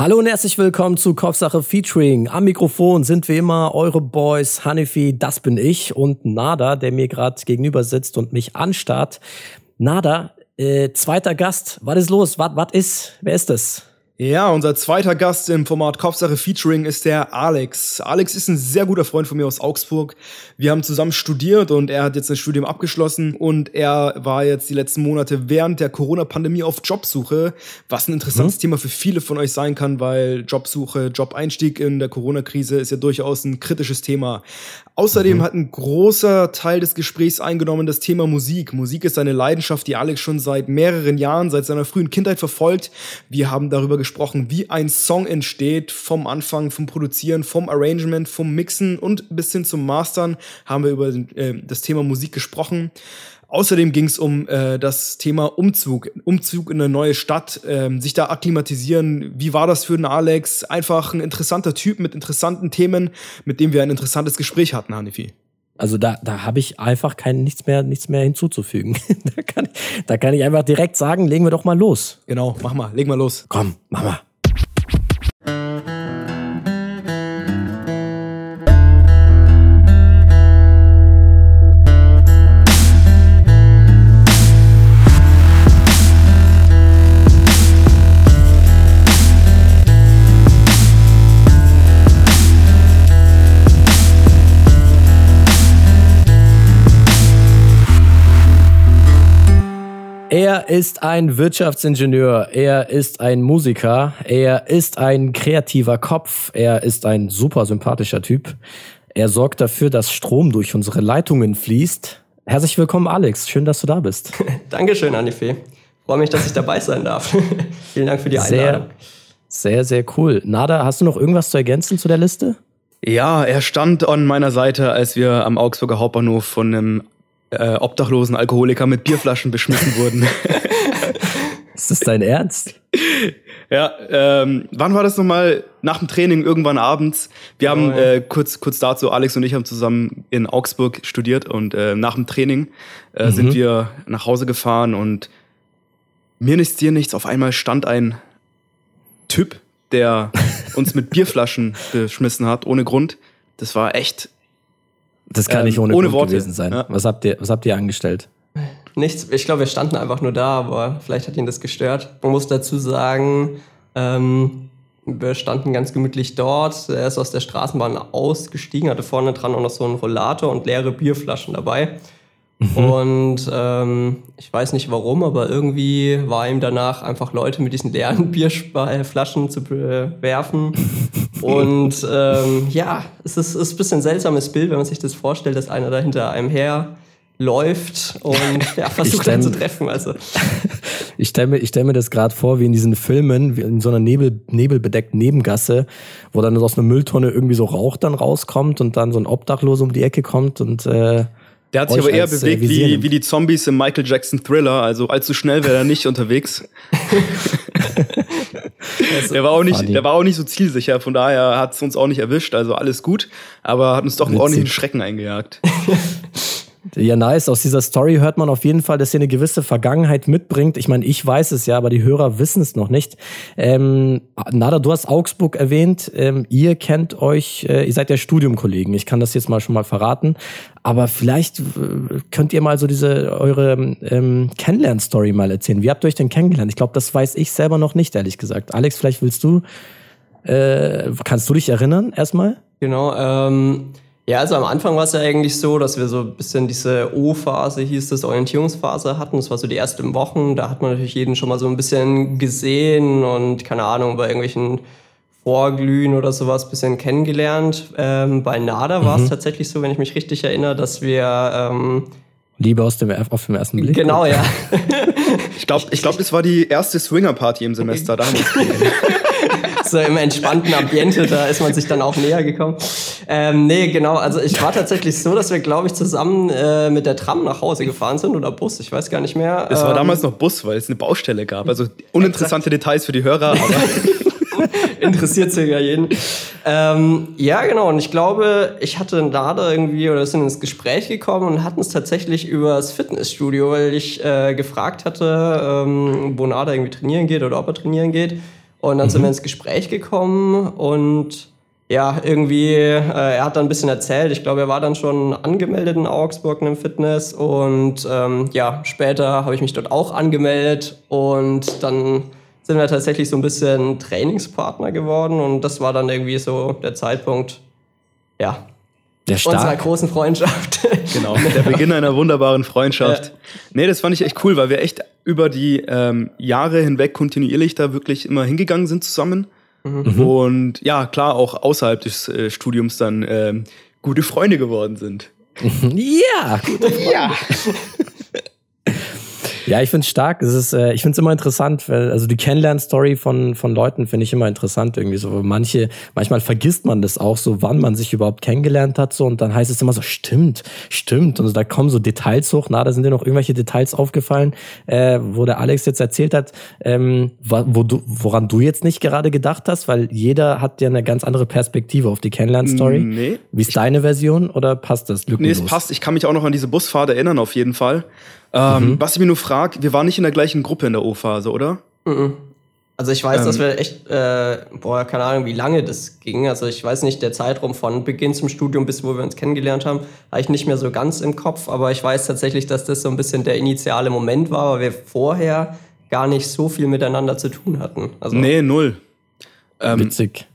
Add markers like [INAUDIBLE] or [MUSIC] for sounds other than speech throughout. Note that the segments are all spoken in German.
Hallo und herzlich willkommen zu Kopfsache Featuring. Am Mikrofon sind wie immer eure Boys Hanifi, das bin ich, und Nada, der mir gerade gegenüber sitzt und mich anstarrt. Nada, äh, zweiter Gast, was ist los? Was ist? Wer ist das? Ja, unser zweiter Gast im Format Kopfsache Featuring ist der Alex. Alex ist ein sehr guter Freund von mir aus Augsburg. Wir haben zusammen studiert und er hat jetzt ein Studium abgeschlossen und er war jetzt die letzten Monate während der Corona-Pandemie auf Jobsuche, was ein interessantes mhm. Thema für viele von euch sein kann, weil Jobsuche, Job-Einstieg in der Corona-Krise ist ja durchaus ein kritisches Thema. Außerdem mhm. hat ein großer Teil des Gesprächs eingenommen das Thema Musik. Musik ist eine Leidenschaft, die Alex schon seit mehreren Jahren, seit seiner frühen Kindheit verfolgt. Wir haben darüber gesprochen, wie ein Song entsteht, vom Anfang, vom Produzieren, vom Arrangement, vom Mixen und bis hin zum Mastern haben wir über äh, das Thema Musik gesprochen. Außerdem ging es um äh, das Thema Umzug, Umzug in eine neue Stadt, ähm, sich da akklimatisieren. Wie war das für den Alex? Einfach ein interessanter Typ mit interessanten Themen, mit dem wir ein interessantes Gespräch hatten, Hanifi. Also da, da habe ich einfach kein nichts mehr, nichts mehr hinzuzufügen. [LAUGHS] da, kann ich, da kann ich einfach direkt sagen, legen wir doch mal los. Genau, mach mal, leg mal los. Komm, mach mal. Er ist ein Wirtschaftsingenieur, er ist ein Musiker, er ist ein kreativer Kopf, er ist ein super sympathischer Typ. Er sorgt dafür, dass Strom durch unsere Leitungen fließt. Herzlich willkommen, Alex. Schön, dass du da bist. [LAUGHS] Dankeschön, Anifee. Freue mich, dass ich dabei sein darf. [LAUGHS] Vielen Dank für die Einladung. Sehr, sehr, sehr cool. Nada, hast du noch irgendwas zu ergänzen zu der Liste? Ja, er stand an meiner Seite, als wir am Augsburger Hauptbahnhof von einem äh, obdachlosen Alkoholiker mit Bierflaschen beschmissen wurden. [LAUGHS] Ist das dein Ernst? Ja, ähm, wann war das nochmal? Nach dem Training irgendwann abends. Wir haben oh, ja. äh, kurz kurz dazu, Alex und ich haben zusammen in Augsburg studiert und äh, nach dem Training äh, mhm. sind wir nach Hause gefahren und mir nichts, dir nichts. Auf einmal stand ein Typ, der uns mit Bierflaschen [LAUGHS] beschmissen hat, ohne Grund. Das war echt das kann ähm, nicht ohne, ohne Grund Worte. gewesen sein. Ja. Was, habt ihr, was habt ihr angestellt? Nichts. Ich glaube, wir standen einfach nur da, aber vielleicht hat ihn das gestört. Man muss dazu sagen, ähm, wir standen ganz gemütlich dort. Er ist aus der Straßenbahn ausgestiegen, hatte vorne dran auch noch so einen Rollator und leere Bierflaschen dabei. Mhm. Und ähm, ich weiß nicht warum, aber irgendwie war ihm danach einfach Leute mit diesen leeren [LAUGHS] Bierflaschen zu bewerfen. [LAUGHS] und ähm, ja, es ist, ist ein bisschen ein seltsames Bild, wenn man sich das vorstellt, dass einer da hinter einem her läuft und [LAUGHS] ja, versucht einen zu treffen. Also. Ich stelle mir, stell mir das gerade vor, wie in diesen Filmen, wie in so einer Nebel, nebelbedeckten Nebengasse, wo dann aus einer Mülltonne irgendwie so Rauch dann rauskommt und dann so ein Obdachloser um die Ecke kommt und äh, der hat sich aber eher als, bewegt äh, wie, wie die Zombies im Michael Jackson Thriller. Also allzu schnell wäre er nicht [LAUGHS] unterwegs. der, war auch nicht, der war auch nicht so zielsicher, von daher hat es uns auch nicht erwischt. Also alles gut, aber hat uns doch einen ordentlichen Schrecken eingejagt. [LAUGHS] Ja, nice. Aus dieser Story hört man auf jeden Fall, dass ihr eine gewisse Vergangenheit mitbringt. Ich meine, ich weiß es ja, aber die Hörer wissen es noch nicht. Ähm, Nada, du hast Augsburg erwähnt. Ähm, ihr kennt euch, äh, ihr seid ja Studiumkollegen. Ich kann das jetzt mal schon mal verraten. Aber vielleicht äh, könnt ihr mal so diese eure ähm, Kennenlern-Story mal erzählen. Wie habt ihr euch denn kennengelernt? Ich glaube, das weiß ich selber noch nicht, ehrlich gesagt. Alex, vielleicht willst du, äh, kannst du dich erinnern erstmal? Genau. Ähm ja, also am Anfang war es ja eigentlich so, dass wir so ein bisschen diese O-Phase, hieß das, Orientierungsphase hatten. Das war so die ersten Wochen. Da hat man natürlich jeden schon mal so ein bisschen gesehen und keine Ahnung, bei irgendwelchen Vorglühen oder sowas ein bisschen kennengelernt. Ähm, bei NADA war es mhm. tatsächlich so, wenn ich mich richtig erinnere, dass wir... Ähm, Liebe aus dem, auf dem ersten Blick. Genau, ja. ich glaube, ich glaub, das war die erste Swinger-Party im Semester. Da haben wir so im entspannten Ambiente, da ist man sich dann auch näher gekommen. Ähm, nee, genau, also ich war tatsächlich so, dass wir, glaube ich, zusammen äh, mit der Tram nach Hause gefahren sind oder Bus, ich weiß gar nicht mehr. Es war ähm, damals noch Bus, weil es eine Baustelle gab. Also uninteressante exakt. Details für die Hörer, aber. [LAUGHS] Interessiert ja jeden. Ähm, ja, genau. Und ich glaube, ich hatte Nada irgendwie oder sind ins Gespräch gekommen und hatten es tatsächlich über das Fitnessstudio, weil ich äh, gefragt hatte, ähm, wo Nada irgendwie trainieren geht oder ob er trainieren geht. Und dann mhm. sind wir ins Gespräch gekommen und ja, irgendwie, äh, er hat dann ein bisschen erzählt. Ich glaube, er war dann schon angemeldet in Augsburg in einem Fitness. Und ähm, ja, später habe ich mich dort auch angemeldet. Und dann sind wir tatsächlich so ein bisschen Trainingspartner geworden. Und das war dann irgendwie so der Zeitpunkt, ja, der unserer großen Freundschaft. [LAUGHS] Genau, der Beginn einer wunderbaren Freundschaft. Ja. Nee, das fand ich echt cool, weil wir echt über die ähm, Jahre hinweg kontinuierlich da wirklich immer hingegangen sind zusammen. Mhm. Und ja, klar, auch außerhalb des äh, Studiums dann ähm, gute Freunde geworden sind. ja, gute [LAUGHS] Freunde. Ja. Ja, ich finde es stark. Es ist, äh, ich finde es immer interessant, weil, also die Kennenlern-Story von, von Leuten finde ich immer interessant irgendwie so. Manche, manchmal vergisst man das auch so, wann man sich überhaupt kennengelernt hat so und dann heißt es immer so, stimmt, stimmt. Und da kommen so Details hoch. Na, da sind dir noch irgendwelche Details aufgefallen, äh, wo der Alex jetzt erzählt hat, ähm, wo du, woran du jetzt nicht gerade gedacht hast, weil jeder hat ja eine ganz andere Perspektive auf die Kennenlern-Story. Nee. Wie ist deine Version oder passt das? Lückenlos? Nee, es passt. Ich kann mich auch noch an diese Busfahrt erinnern auf jeden Fall. Ähm, mhm. Was ich mir nur frage, wir waren nicht in der gleichen Gruppe in der O-Phase, oder? Mhm. Also ich weiß, ähm. dass wir echt, äh, boah, keine Ahnung, wie lange das ging. Also ich weiß nicht, der Zeitraum von Beginn zum Studium bis wo wir uns kennengelernt haben, habe ich nicht mehr so ganz im Kopf. Aber ich weiß tatsächlich, dass das so ein bisschen der initiale Moment war, weil wir vorher gar nicht so viel miteinander zu tun hatten. Also, nee, null. Ähm, Witzig.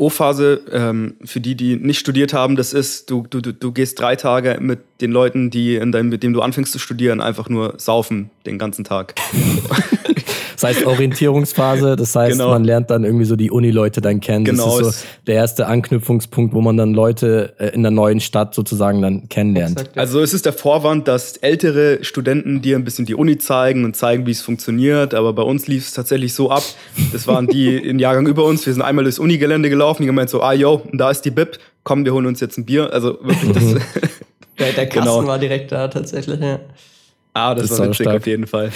O-Phase, ähm, für die, die nicht studiert haben, das ist, du, du, du gehst drei Tage mit den Leuten, die in deinem, mit denen du anfängst zu studieren, einfach nur saufen den ganzen Tag. [LAUGHS] Das heißt Orientierungsphase, das heißt, genau. man lernt dann irgendwie so die Uni-Leute dann kennen. Genau. Das ist so der erste Anknüpfungspunkt, wo man dann Leute äh, in der neuen Stadt sozusagen dann kennenlernt. Also es ist der Vorwand, dass ältere Studenten dir ein bisschen die Uni zeigen und zeigen, wie es funktioniert. Aber bei uns lief es tatsächlich so ab. Das waren die [LAUGHS] im Jahrgang über uns. Wir sind einmal durchs Unigelände gelaufen. Die haben gemeint so, ah yo, da ist die Bib. Komm, wir holen uns jetzt ein Bier. Also wirklich das. [LAUGHS] der, der Kasten genau. war direkt da tatsächlich, ja. Ah, das, das war witzig auf jeden Fall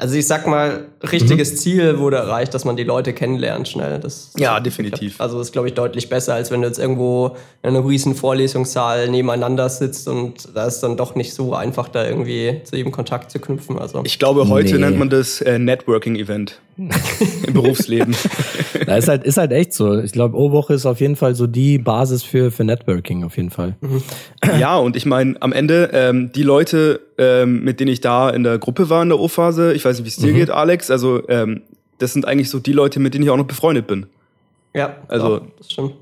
also ich sag mal, richtiges mhm. Ziel wurde erreicht, dass man die Leute kennenlernt schnell. Das, ja, definitiv. Also das ist, glaube ich, deutlich besser, als wenn du jetzt irgendwo in einer riesen Vorlesungssaal nebeneinander sitzt und da ist dann doch nicht so einfach, da irgendwie zu jedem Kontakt zu knüpfen. Also. Ich glaube, heute nee. nennt man das äh, Networking-Event [LAUGHS] im Berufsleben. [LAUGHS] Da ist halt, ist halt echt so. Ich glaube, O-Woche ist auf jeden Fall so die Basis für, für Networking, auf jeden Fall. Mhm. Ja, und ich meine, am Ende, ähm, die Leute, ähm, mit denen ich da in der Gruppe war in der O-Phase, ich weiß nicht, wie es dir mhm. geht, Alex, also ähm, das sind eigentlich so die Leute, mit denen ich auch noch befreundet bin. Ja, also doch, das stimmt.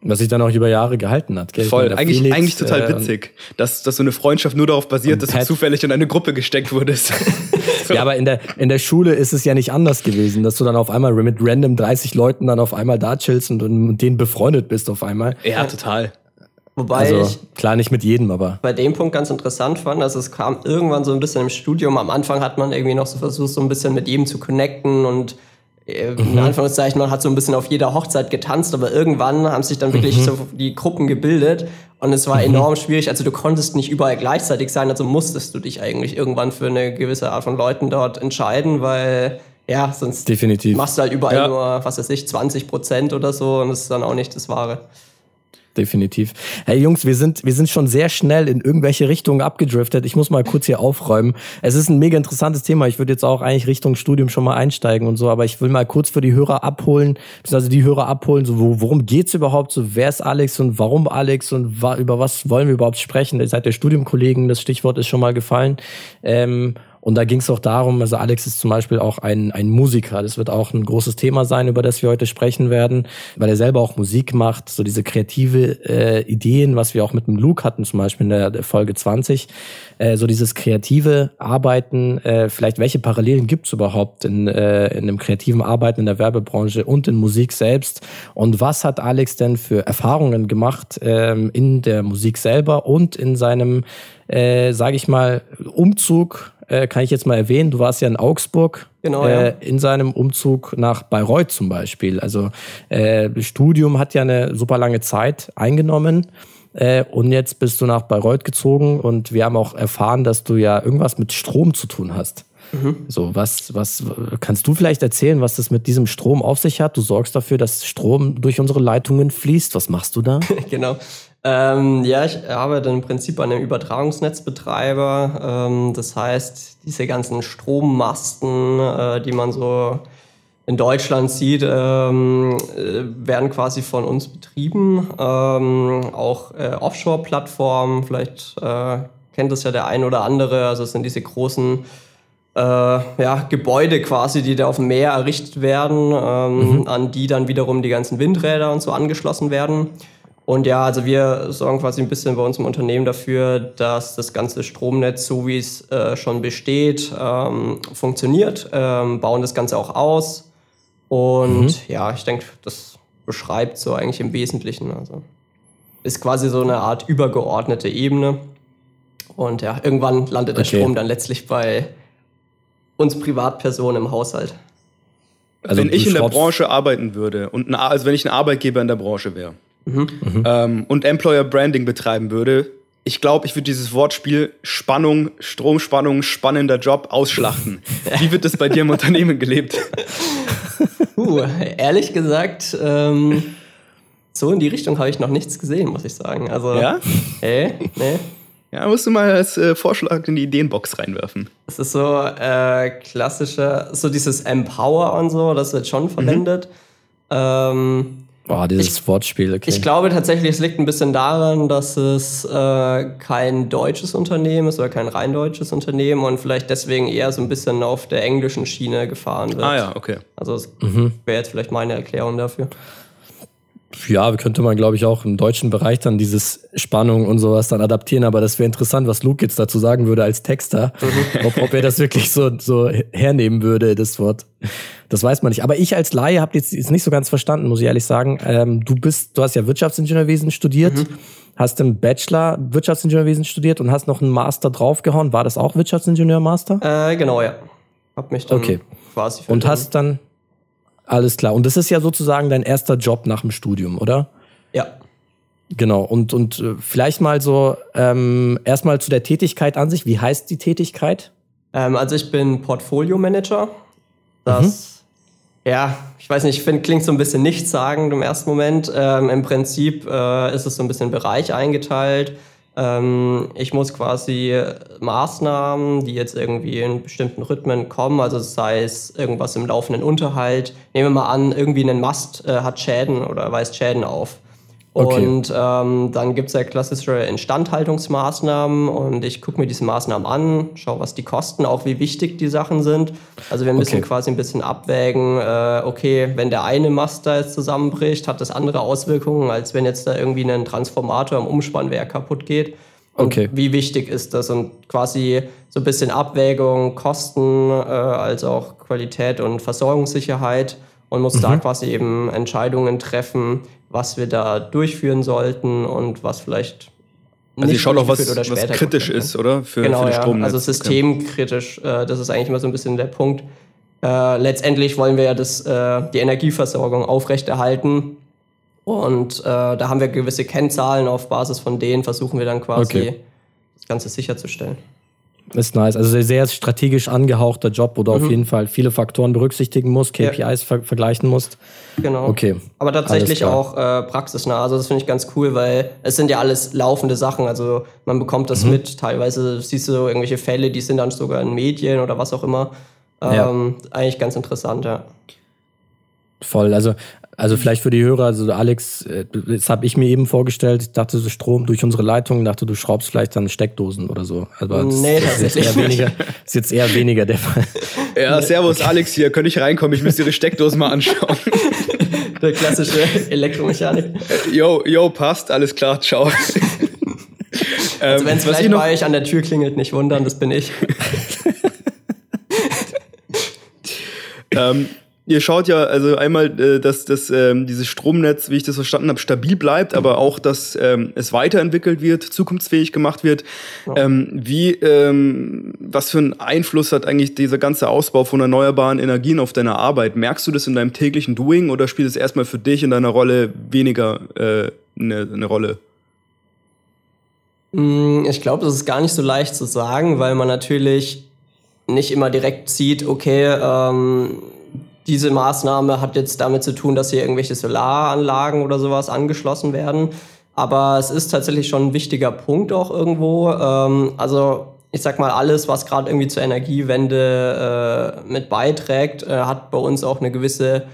Was sich dann auch über Jahre gehalten hat. Gell? Voll, eigentlich, Felix, eigentlich total äh, witzig, dass, dass so eine Freundschaft nur darauf basiert, dass Pat. du zufällig in eine Gruppe gesteckt wurdest. [LAUGHS] so. Ja, aber in der, in der Schule ist es ja nicht anders gewesen, dass du dann auf einmal mit random 30 Leuten dann auf einmal da chillst und, und mit denen befreundet bist auf einmal. Ja, total. Wobei also, ich klar nicht mit jedem, aber bei dem Punkt ganz interessant fand, dass es kam irgendwann so ein bisschen im Studium. Am Anfang hat man irgendwie noch so versucht, so ein bisschen mit jedem zu connecten und äh, in mhm. Anführungszeichen, man hat so ein bisschen auf jeder Hochzeit getanzt, aber irgendwann haben sich dann wirklich mhm. so die Gruppen gebildet und es war mhm. enorm schwierig. Also du konntest nicht überall gleichzeitig sein, also musstest du dich eigentlich irgendwann für eine gewisse Art von Leuten dort entscheiden, weil ja, sonst Definitiv. machst du halt überall ja. nur, was weiß ich, 20 Prozent oder so und das ist dann auch nicht das Wahre definitiv. Hey Jungs, wir sind, wir sind schon sehr schnell in irgendwelche Richtungen abgedriftet. Ich muss mal kurz hier aufräumen. Es ist ein mega interessantes Thema. Ich würde jetzt auch eigentlich Richtung Studium schon mal einsteigen und so, aber ich will mal kurz für die Hörer abholen, also die Hörer abholen, so worum geht's überhaupt, so wer ist Alex und warum Alex und wa über was wollen wir überhaupt sprechen? Ihr seid der Studiumkollegen, das Stichwort ist schon mal gefallen. Ähm, und da ging es auch darum, also Alex ist zum Beispiel auch ein, ein Musiker. Das wird auch ein großes Thema sein, über das wir heute sprechen werden, weil er selber auch Musik macht, so diese kreative äh, Ideen, was wir auch mit dem Luke hatten, zum Beispiel in der, Folge 20, äh, so dieses kreative Arbeiten, äh, vielleicht welche Parallelen gibt es überhaupt in, äh, in dem kreativen Arbeiten in der Werbebranche und in Musik selbst? Und was hat Alex denn für Erfahrungen gemacht ähm, in der Musik selber und in seinem, äh, sage ich mal, Umzug äh, kann ich jetzt mal erwähnen, du warst ja in Augsburg genau, äh, ja. in seinem Umzug nach Bayreuth zum Beispiel. Also äh, Studium hat ja eine super lange Zeit eingenommen. Äh, und jetzt bist du nach Bayreuth gezogen und wir haben auch erfahren, dass du ja irgendwas mit Strom zu tun hast. Mhm. So, was, was kannst du vielleicht erzählen, was das mit diesem Strom auf sich hat? Du sorgst dafür, dass Strom durch unsere Leitungen fließt. Was machst du da? [LAUGHS] genau. Ähm, ja, ich arbeite im Prinzip an einem Übertragungsnetzbetreiber. Ähm, das heißt, diese ganzen Strommasten, äh, die man so in Deutschland sieht, ähm, äh, werden quasi von uns betrieben. Ähm, auch äh, Offshore-Plattformen, vielleicht äh, kennt das ja der ein oder andere. Also es sind diese großen äh, ja, Gebäude quasi, die da auf dem Meer errichtet werden, ähm, mhm. an die dann wiederum die ganzen Windräder und so angeschlossen werden. Und ja, also wir sorgen quasi ein bisschen bei uns im Unternehmen dafür, dass das ganze Stromnetz, so wie es äh, schon besteht, ähm, funktioniert, ähm, bauen das Ganze auch aus und mhm. ja, ich denke, das beschreibt so eigentlich im Wesentlichen. Also ist quasi so eine Art übergeordnete Ebene. Und ja, irgendwann landet der okay. Strom dann letztlich bei uns Privatpersonen im Haushalt. Also wenn ich in der Branche arbeiten würde und ein, also wenn ich ein Arbeitgeber in der Branche wäre mhm. ähm, und Employer Branding betreiben würde, ich glaube, ich würde dieses Wortspiel Spannung, Stromspannung, spannender Job ausschlachten. [LAUGHS] Wie wird das bei dir im Unternehmen gelebt? Puh, ehrlich gesagt, ähm, so in die Richtung habe ich noch nichts gesehen, muss ich sagen. Also, ja? Hey, nee. Ja, musst du mal als äh, Vorschlag in die Ideenbox reinwerfen. Es ist so äh, klassischer, so dieses Empower und so, das wird schon verwendet. Mhm. Ähm, Boah, dieses ich, Wortspiel, okay. Ich glaube tatsächlich, es liegt ein bisschen daran, dass es äh, kein deutsches Unternehmen ist oder kein rein deutsches Unternehmen und vielleicht deswegen eher so ein bisschen auf der englischen Schiene gefahren wird. Ah ja, okay. Also das mhm. wäre jetzt vielleicht meine Erklärung dafür. Ja, könnte man, glaube ich, auch im deutschen Bereich dann dieses Spannung und sowas dann adaptieren. Aber das wäre interessant, was Luke jetzt dazu sagen würde als Texter. Mhm. ob, ob er das wirklich so, so hernehmen würde, das Wort. Das weiß man nicht. Aber ich als Laie habe jetzt, jetzt nicht so ganz verstanden, muss ich ehrlich sagen. Ähm, du bist, du hast ja Wirtschaftsingenieurwesen studiert, mhm. hast im Bachelor Wirtschaftsingenieurwesen studiert und hast noch einen Master draufgehauen. War das auch Wirtschaftsingenieurmaster? Äh, genau, ja. Hab mich dann okay. quasi Und hast dann alles klar. Und das ist ja sozusagen dein erster Job nach dem Studium, oder? Ja. Genau. Und, und äh, vielleicht mal so ähm, erstmal zu der Tätigkeit an sich. Wie heißt die Tätigkeit? Ähm, also ich bin Portfolio-Manager. Das, mhm. ja, ich weiß nicht, ich finde, klingt so ein bisschen nichtssagend im ersten Moment. Ähm, Im Prinzip äh, ist es so ein bisschen Bereich eingeteilt. Ähm, ich muss quasi Maßnahmen, die jetzt irgendwie in bestimmten Rhythmen kommen, also sei es irgendwas im laufenden Unterhalt, nehmen wir mal an, irgendwie ein Mast äh, hat Schäden oder weist Schäden auf. Okay. Und ähm, dann gibt es ja klassische Instandhaltungsmaßnahmen und ich gucke mir diese Maßnahmen an, schaue, was die kosten, auch wie wichtig die Sachen sind. Also wir müssen okay. quasi ein bisschen abwägen, äh, okay, wenn der eine Mast da jetzt zusammenbricht, hat das andere Auswirkungen, als wenn jetzt da irgendwie ein Transformator im Umspannwerk kaputt geht. Und okay. wie wichtig ist das? Und quasi so ein bisschen Abwägung, Kosten, äh, als auch Qualität und Versorgungssicherheit und muss mhm. da quasi eben Entscheidungen treffen, was wir da durchführen sollten und was vielleicht also ich schaue auch, was, was kritisch ist, oder? Für, genau, für ja. Also systemkritisch, äh, das ist eigentlich immer so ein bisschen der Punkt. Äh, letztendlich wollen wir ja das, äh, die Energieversorgung aufrechterhalten. Und äh, da haben wir gewisse Kennzahlen, auf Basis von denen versuchen wir dann quasi okay. das Ganze sicherzustellen. Ist nice. Also sehr strategisch angehauchter Job, wo du mhm. auf jeden Fall viele Faktoren berücksichtigen musst, KPIs ja. ver vergleichen musst. Genau. Okay. Aber tatsächlich auch äh, praxisnah. Also das finde ich ganz cool, weil es sind ja alles laufende Sachen. Also man bekommt das mhm. mit. Teilweise siehst du so irgendwelche Fälle, die sind dann sogar in Medien oder was auch immer. Ähm, ja. Eigentlich ganz interessant, ja. Voll. Also also vielleicht für die Hörer, also Alex, äh, das habe ich mir eben vorgestellt, ich dachte so Strom durch unsere Leitung, dachte du schraubst vielleicht dann Steckdosen oder so. Aber nee, das ist jetzt, eher weniger, ist jetzt eher weniger der Fall. Ja, servus Alex hier, könnte ich reinkommen, ich müsste Ihre Steckdosen mal anschauen. Der klassische Elektromechanik. Yo, yo, passt, alles klar, ciao. Also wenn es ähm, vielleicht bei euch an der Tür klingelt, nicht wundern, das bin ich. ähm, Ihr schaut ja also einmal, äh, dass, dass ähm, dieses Stromnetz, wie ich das verstanden habe, stabil bleibt, aber auch, dass ähm, es weiterentwickelt wird, zukunftsfähig gemacht wird. Ja. Ähm, wie, ähm, was für einen Einfluss hat eigentlich dieser ganze Ausbau von erneuerbaren Energien auf deine Arbeit? Merkst du das in deinem täglichen Doing oder spielt es erstmal für dich in deiner Rolle weniger äh, eine, eine Rolle? Mm, ich glaube, das ist gar nicht so leicht zu sagen, weil man natürlich nicht immer direkt sieht, okay, ähm, diese Maßnahme hat jetzt damit zu tun, dass hier irgendwelche Solaranlagen oder sowas angeschlossen werden. Aber es ist tatsächlich schon ein wichtiger Punkt auch irgendwo. Ähm, also ich sag mal, alles, was gerade irgendwie zur Energiewende äh, mit beiträgt, äh, hat bei uns auch eine gewisse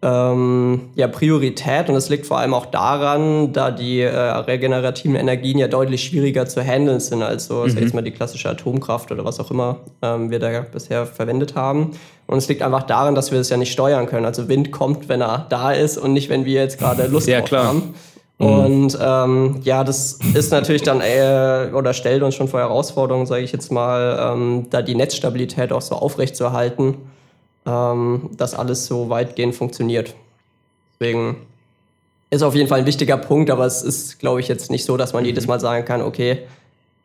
ähm, ja, Priorität und das liegt vor allem auch daran, da die äh, regenerativen Energien ja deutlich schwieriger zu handeln sind als so, mhm. jetzt mal die klassische Atomkraft oder was auch immer ähm, wir da bisher verwendet haben. Und es liegt einfach daran, dass wir das ja nicht steuern können. Also Wind kommt, wenn er da ist und nicht, wenn wir jetzt gerade Lust ja, drauf klar. haben. Mhm. Und ähm, ja, das ist natürlich dann äh, oder stellt uns schon vor Herausforderungen, sage ich jetzt mal, ähm, da die Netzstabilität auch so aufrecht zu erhalten ähm, dass alles so weitgehend funktioniert. Deswegen ist auf jeden Fall ein wichtiger Punkt, aber es ist, glaube ich, jetzt nicht so, dass man jedes Mal sagen kann, okay,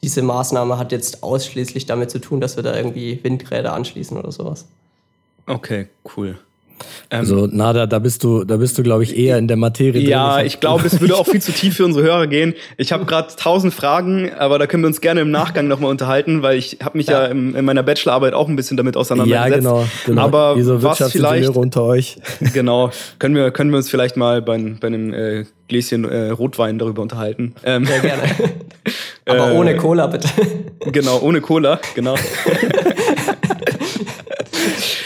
diese Maßnahme hat jetzt ausschließlich damit zu tun, dass wir da irgendwie Windräder anschließen oder sowas. Okay, cool. Ähm, also Nada, da bist du, da bist du, glaube ich, eher in der Materie drin. Ja, ich glaube, es würde auch [LAUGHS] viel zu tief für unsere Hörer gehen. Ich habe gerade tausend Fragen, aber da können wir uns gerne im Nachgang nochmal unterhalten, weil ich habe mich ja, ja im, in meiner Bachelorarbeit auch ein bisschen damit auseinandergesetzt. Ja, genau. genau. Aber Wieso was vielleicht unter euch? [LAUGHS] Genau, [LAUGHS] können wir können wir uns vielleicht mal bei, bei einem äh, Gläschen äh, Rotwein darüber unterhalten. Ähm, Sehr gerne. aber äh, ohne Cola bitte. Genau, ohne Cola, genau.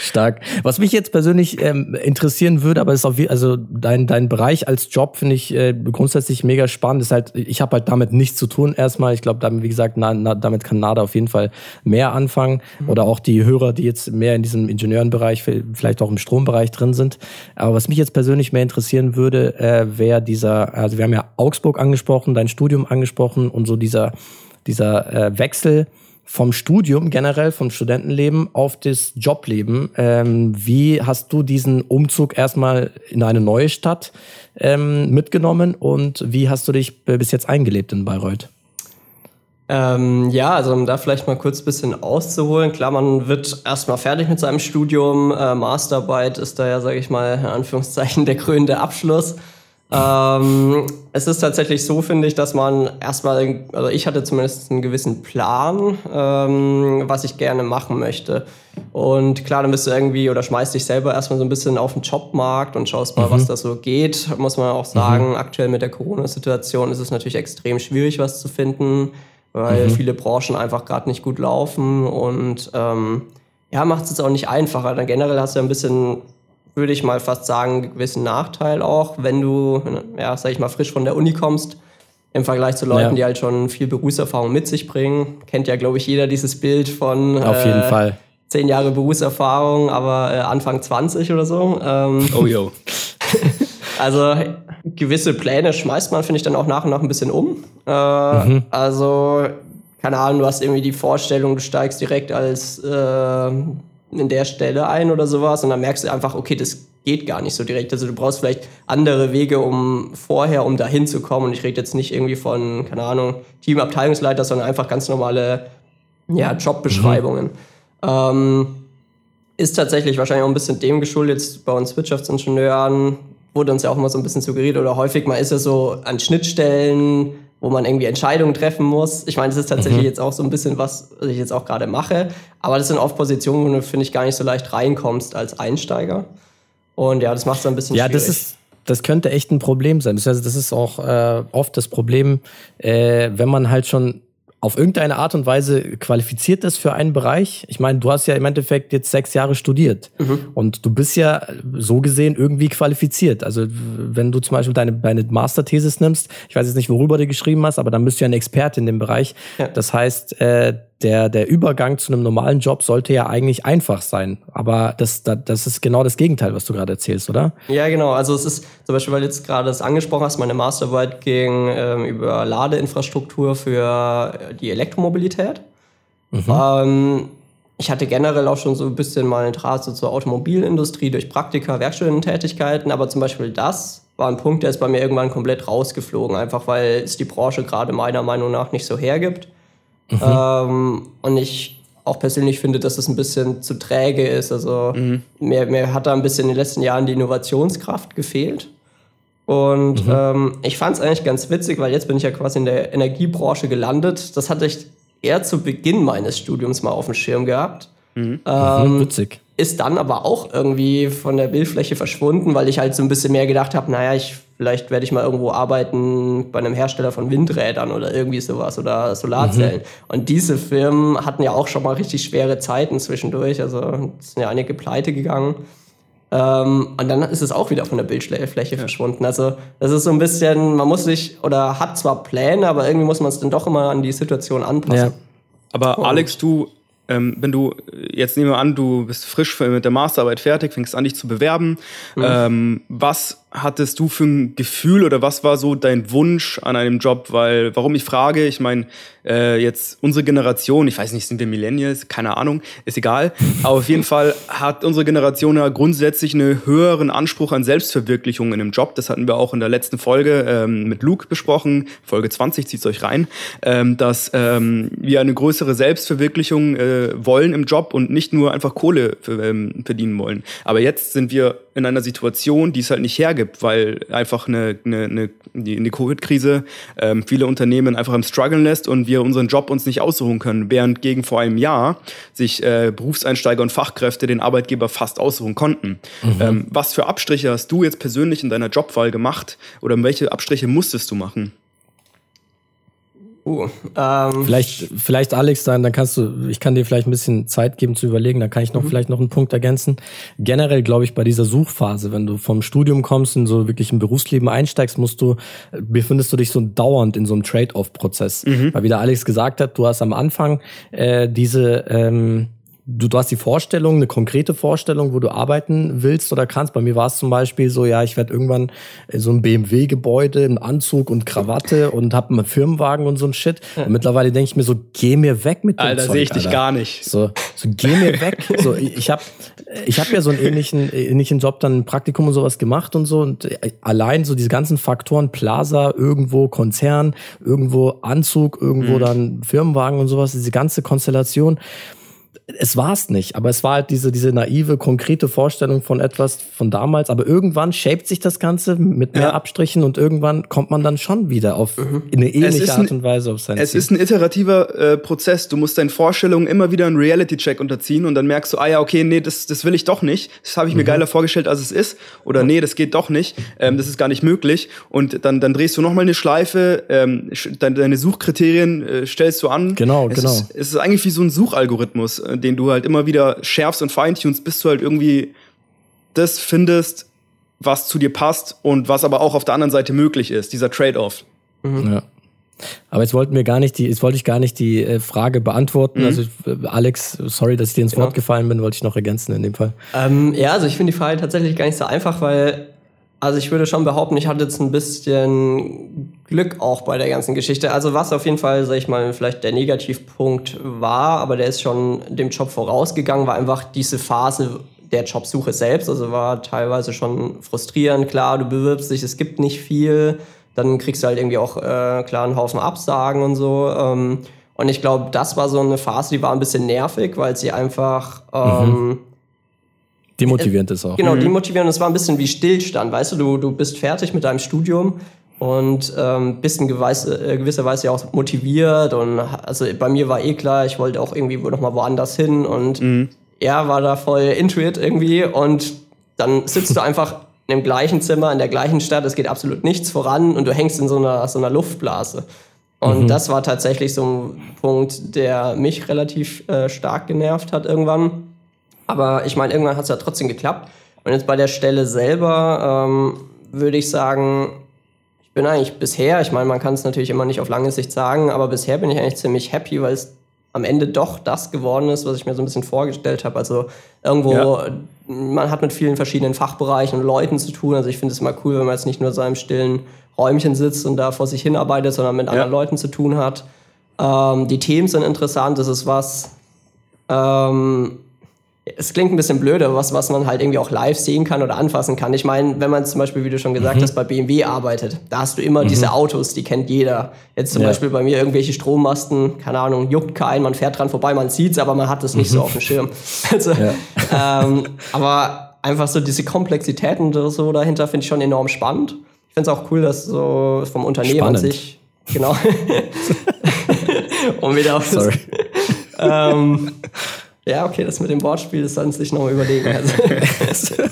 Stark. Was mich jetzt persönlich ähm, interessieren würde, aber ist auch wie, also dein, dein Bereich als Job finde ich äh, grundsätzlich mega spannend. Ist halt, ich habe halt damit nichts zu tun erstmal. Ich glaube, damit, wie gesagt, na, na, damit kann NADA auf jeden Fall mehr anfangen. Mhm. Oder auch die Hörer, die jetzt mehr in diesem Ingenieurenbereich, vielleicht auch im Strombereich drin sind. Aber was mich jetzt persönlich mehr interessieren würde, äh, wäre dieser, also wir haben ja Augsburg angesprochen, dein Studium angesprochen und so dieser, dieser äh, Wechsel vom Studium generell, vom Studentenleben auf das Jobleben. Ähm, wie hast du diesen Umzug erstmal in eine neue Stadt ähm, mitgenommen und wie hast du dich bis jetzt eingelebt in Bayreuth? Ähm, ja, also um da vielleicht mal kurz bisschen auszuholen. Klar, man wird erstmal fertig mit seinem Studium. Äh, Masterarbeit ist da ja, sage ich mal, in Anführungszeichen [LAUGHS] der krönende Abschluss. Ähm, es ist tatsächlich so, finde ich, dass man erstmal, also ich hatte zumindest einen gewissen Plan, ähm, was ich gerne machen möchte. Und klar, dann bist du irgendwie oder schmeißt dich selber erstmal so ein bisschen auf den Jobmarkt und schaust mal, mhm. was da so geht. Muss man auch sagen, mhm. aktuell mit der Corona-Situation ist es natürlich extrem schwierig, was zu finden, weil mhm. viele Branchen einfach gerade nicht gut laufen und ähm, ja, macht es jetzt auch nicht einfacher. Dann generell hast du ein bisschen würde ich mal fast sagen, einen gewissen Nachteil auch, wenn du, ja, sag ich mal, frisch von der Uni kommst, im Vergleich zu Leuten, ja. die halt schon viel Berufserfahrung mit sich bringen. Kennt ja, glaube ich, jeder dieses Bild von Auf jeden äh, Fall. zehn Jahre Berufserfahrung, aber äh, Anfang 20 oder so. Ähm, oh yo. [LAUGHS] also gewisse Pläne schmeißt man, finde ich, dann auch nach und nach ein bisschen um. Äh, mhm. Also, keine Ahnung, du hast irgendwie die Vorstellung, du steigst direkt als äh, in der Stelle ein oder sowas und dann merkst du einfach, okay, das geht gar nicht so direkt. Also du brauchst vielleicht andere Wege, um vorher, um dahin zu kommen. Und ich rede jetzt nicht irgendwie von, keine Ahnung, Teamabteilungsleiter, sondern einfach ganz normale ja, Jobbeschreibungen. Mhm. Ähm, ist tatsächlich wahrscheinlich auch ein bisschen dem geschuldet, jetzt bei uns Wirtschaftsingenieuren wurde uns ja auch immer so ein bisschen suggeriert oder häufig mal ist es so an Schnittstellen wo man irgendwie Entscheidungen treffen muss. Ich meine, das ist tatsächlich mhm. jetzt auch so ein bisschen was, was ich jetzt auch gerade mache. Aber das sind oft Positionen, wo du, finde ich, gar nicht so leicht reinkommst als Einsteiger. Und ja, das macht es ein bisschen ja, schwierig. Ja, das ist, das könnte echt ein Problem sein. Das ist auch äh, oft das Problem, äh, wenn man halt schon auf irgendeine Art und Weise qualifiziert ist für einen Bereich. Ich meine, du hast ja im Endeffekt jetzt sechs Jahre studiert mhm. und du bist ja so gesehen irgendwie qualifiziert. Also wenn du zum Beispiel deine, deine Masterthesis nimmst, ich weiß jetzt nicht, worüber du geschrieben hast, aber dann bist du ja ein Experte in dem Bereich. Ja. Das heißt, äh, der, der Übergang zu einem normalen Job sollte ja eigentlich einfach sein. Aber das, das, das ist genau das Gegenteil, was du gerade erzählst, oder? Ja, genau. Also es ist zum Beispiel, weil du jetzt gerade das angesprochen hast, meine Masterarbeit ging ähm, über Ladeinfrastruktur für die Elektromobilität. Mhm. Ähm, ich hatte generell auch schon so ein bisschen mal Interesse zur Automobilindustrie durch Praktika, Werkstudententätigkeiten, aber zum Beispiel das war ein Punkt, der ist bei mir irgendwann komplett rausgeflogen, einfach weil es die Branche gerade meiner Meinung nach nicht so hergibt. Mhm. Ähm, und ich auch persönlich finde, dass es ein bisschen zu träge ist. Also mhm. mir, mir hat da ein bisschen in den letzten Jahren die Innovationskraft gefehlt. Und mhm. ähm, ich fand es eigentlich ganz witzig, weil jetzt bin ich ja quasi in der Energiebranche gelandet. Das hatte ich eher zu Beginn meines Studiums mal auf dem Schirm gehabt. Mhm. Ähm, mhm, witzig. Ist dann aber auch irgendwie von der Bildfläche verschwunden, weil ich halt so ein bisschen mehr gedacht habe, naja, ich vielleicht werde ich mal irgendwo arbeiten bei einem Hersteller von Windrädern oder irgendwie sowas oder Solarzellen. Mhm. Und diese Firmen hatten ja auch schon mal richtig schwere Zeiten zwischendurch. Also sind ja einige pleite gegangen. Ähm, und dann ist es auch wieder von der Bildfläche ja. verschwunden. Also das ist so ein bisschen, man muss sich oder hat zwar Pläne, aber irgendwie muss man es dann doch immer an die Situation anpassen. Ja. Aber Alex, du ähm, wenn du, jetzt nehmen wir an, du bist frisch mit der Masterarbeit fertig, fängst an, dich zu bewerben. Mhm. Ähm, was hattest du für ein Gefühl oder was war so dein Wunsch an einem Job? Weil, warum ich frage, ich meine, äh, jetzt unsere Generation, ich weiß nicht, sind wir Millennials, keine Ahnung, ist egal. Aber auf jeden Fall hat unsere Generation ja grundsätzlich einen höheren Anspruch an Selbstverwirklichung in einem Job. Das hatten wir auch in der letzten Folge ähm, mit Luke besprochen, Folge 20, zieht's euch rein, ähm, dass ähm, wir eine größere Selbstverwirklichung äh, wollen im Job und nicht nur einfach Kohle für, ähm, verdienen wollen. Aber jetzt sind wir in einer Situation, die es halt nicht hergibt, weil einfach eine, eine, eine die Covid-Krise ähm, viele Unternehmen einfach im Struggeln lässt und wir unseren Job uns nicht aussuchen können, während gegen vor einem Jahr sich äh, Berufseinsteiger und Fachkräfte den Arbeitgeber fast aussuchen konnten. Mhm. Ähm, was für Abstriche hast du jetzt persönlich in deiner Jobwahl gemacht oder welche Abstriche musstest du machen? Uh, ähm, vielleicht, vielleicht Alex, dann, dann kannst du, ich kann dir vielleicht ein bisschen Zeit geben zu überlegen, dann kann ich noch mhm. vielleicht noch einen Punkt ergänzen. Generell glaube ich bei dieser Suchphase, wenn du vom Studium kommst und so wirklich im Berufsleben einsteigst, musst du, befindest du dich so dauernd in so einem Trade-off-Prozess. Mhm. Weil wie der Alex gesagt hat, du hast am Anfang äh, diese ähm, du, du hast die Vorstellung, eine konkrete Vorstellung, wo du arbeiten willst oder kannst. Bei mir war es zum Beispiel so, ja, ich werde irgendwann in so ein BMW-Gebäude im Anzug und Krawatte und habe einen Firmenwagen und so ein Shit. Und mittlerweile denke ich mir so, geh mir weg mit dem Alter, sehe ich Alter. dich gar nicht. So, so geh mir weg. so, ich habe ich hab ja so einen ähnlichen, ähnlichen Job dann ein Praktikum und sowas gemacht und so. Und allein so diese ganzen Faktoren, Plaza, irgendwo Konzern, irgendwo Anzug, irgendwo mhm. dann Firmenwagen und sowas, diese ganze Konstellation es war es nicht, aber es war halt diese, diese naive, konkrete Vorstellung von etwas von damals. Aber irgendwann shaped sich das Ganze mit mehr ja. Abstrichen und irgendwann kommt man dann schon wieder auf mhm. eine ähnliche Art und Weise auf sein Es Ziel. ist ein iterativer äh, Prozess. Du musst deinen Vorstellungen immer wieder einen Reality-Check unterziehen und dann merkst du, ah ja, okay, nee, das, das will ich doch nicht. Das habe ich mir mhm. geiler vorgestellt, als es ist. Oder nee, das geht doch nicht. Ähm, das ist gar nicht möglich. Und dann, dann drehst du nochmal eine Schleife, ähm, deine Suchkriterien äh, stellst du an. Genau, es genau. Ist, es ist eigentlich wie so ein Suchalgorithmus äh, den du halt immer wieder schärfst und feintunst, bis du halt irgendwie das findest, was zu dir passt und was aber auch auf der anderen Seite möglich ist, dieser Trade-off. Mhm. Ja. Aber jetzt wollten wir gar nicht die, jetzt wollte ich gar nicht die äh, Frage beantworten. Mhm. Also äh, Alex, sorry, dass ich dir ins. Wort gefallen bin, wollte ich noch ergänzen in dem Fall. Ähm, ja, also ich finde die Frage tatsächlich gar nicht so einfach, weil also ich würde schon behaupten, ich hatte jetzt ein bisschen Glück auch bei der ganzen Geschichte. Also was auf jeden Fall, sag ich mal, vielleicht der Negativpunkt war, aber der ist schon dem Job vorausgegangen, war einfach diese Phase der Jobsuche selbst. Also war teilweise schon frustrierend. Klar, du bewirbst dich, es gibt nicht viel. Dann kriegst du halt irgendwie auch äh, klar einen Haufen Absagen und so. Ähm, und ich glaube, das war so eine Phase, die war ein bisschen nervig, weil sie einfach ähm, mhm Demotivierend ist auch. Genau, mhm. demotivierend. Es war ein bisschen wie Stillstand. Weißt du, du, du bist fertig mit deinem Studium und ähm, bist in gewisser, äh, gewisser Weise ja auch motiviert. Und also bei mir war eh klar, ich wollte auch irgendwie nochmal woanders hin und mhm. er war da voll intuit irgendwie. Und dann sitzt du [LAUGHS] einfach in dem gleichen Zimmer, in der gleichen Stadt, es geht absolut nichts voran und du hängst in so einer, so einer Luftblase. Und mhm. das war tatsächlich so ein Punkt, der mich relativ äh, stark genervt hat irgendwann. Aber ich meine, irgendwann hat es ja trotzdem geklappt. Und jetzt bei der Stelle selber ähm, würde ich sagen, ich bin eigentlich bisher, ich meine, man kann es natürlich immer nicht auf lange Sicht sagen, aber bisher bin ich eigentlich ziemlich happy, weil es am Ende doch das geworden ist, was ich mir so ein bisschen vorgestellt habe. Also irgendwo, ja. man hat mit vielen verschiedenen Fachbereichen und Leuten zu tun. Also ich finde es immer cool, wenn man jetzt nicht nur in seinem stillen Räumchen sitzt und da vor sich hinarbeitet, sondern mit ja. anderen Leuten zu tun hat. Ähm, die Themen sind interessant, das ist was, ähm, es klingt ein bisschen blöde, was, was man halt irgendwie auch live sehen kann oder anfassen kann. Ich meine, wenn man zum Beispiel, wie du schon gesagt mhm. hast, bei BMW arbeitet, da hast du immer mhm. diese Autos, die kennt jeder. Jetzt zum ja. Beispiel bei mir irgendwelche Strommasten, keine Ahnung, juckt keinen, man fährt dran vorbei, man sieht's, aber man hat es nicht mhm. so auf dem Schirm. [LAUGHS] Also, ja. ähm, aber einfach so diese Komplexitäten oder so dahinter finde ich schon enorm spannend. Ich finde es auch cool, dass so vom Unternehmen Spannend. an sich, genau, [LAUGHS] um wieder auf das, [LAUGHS] ähm, Ja, okay, das mit dem Wortspiel, das sollen sich nochmal überlegen. Also. [LAUGHS]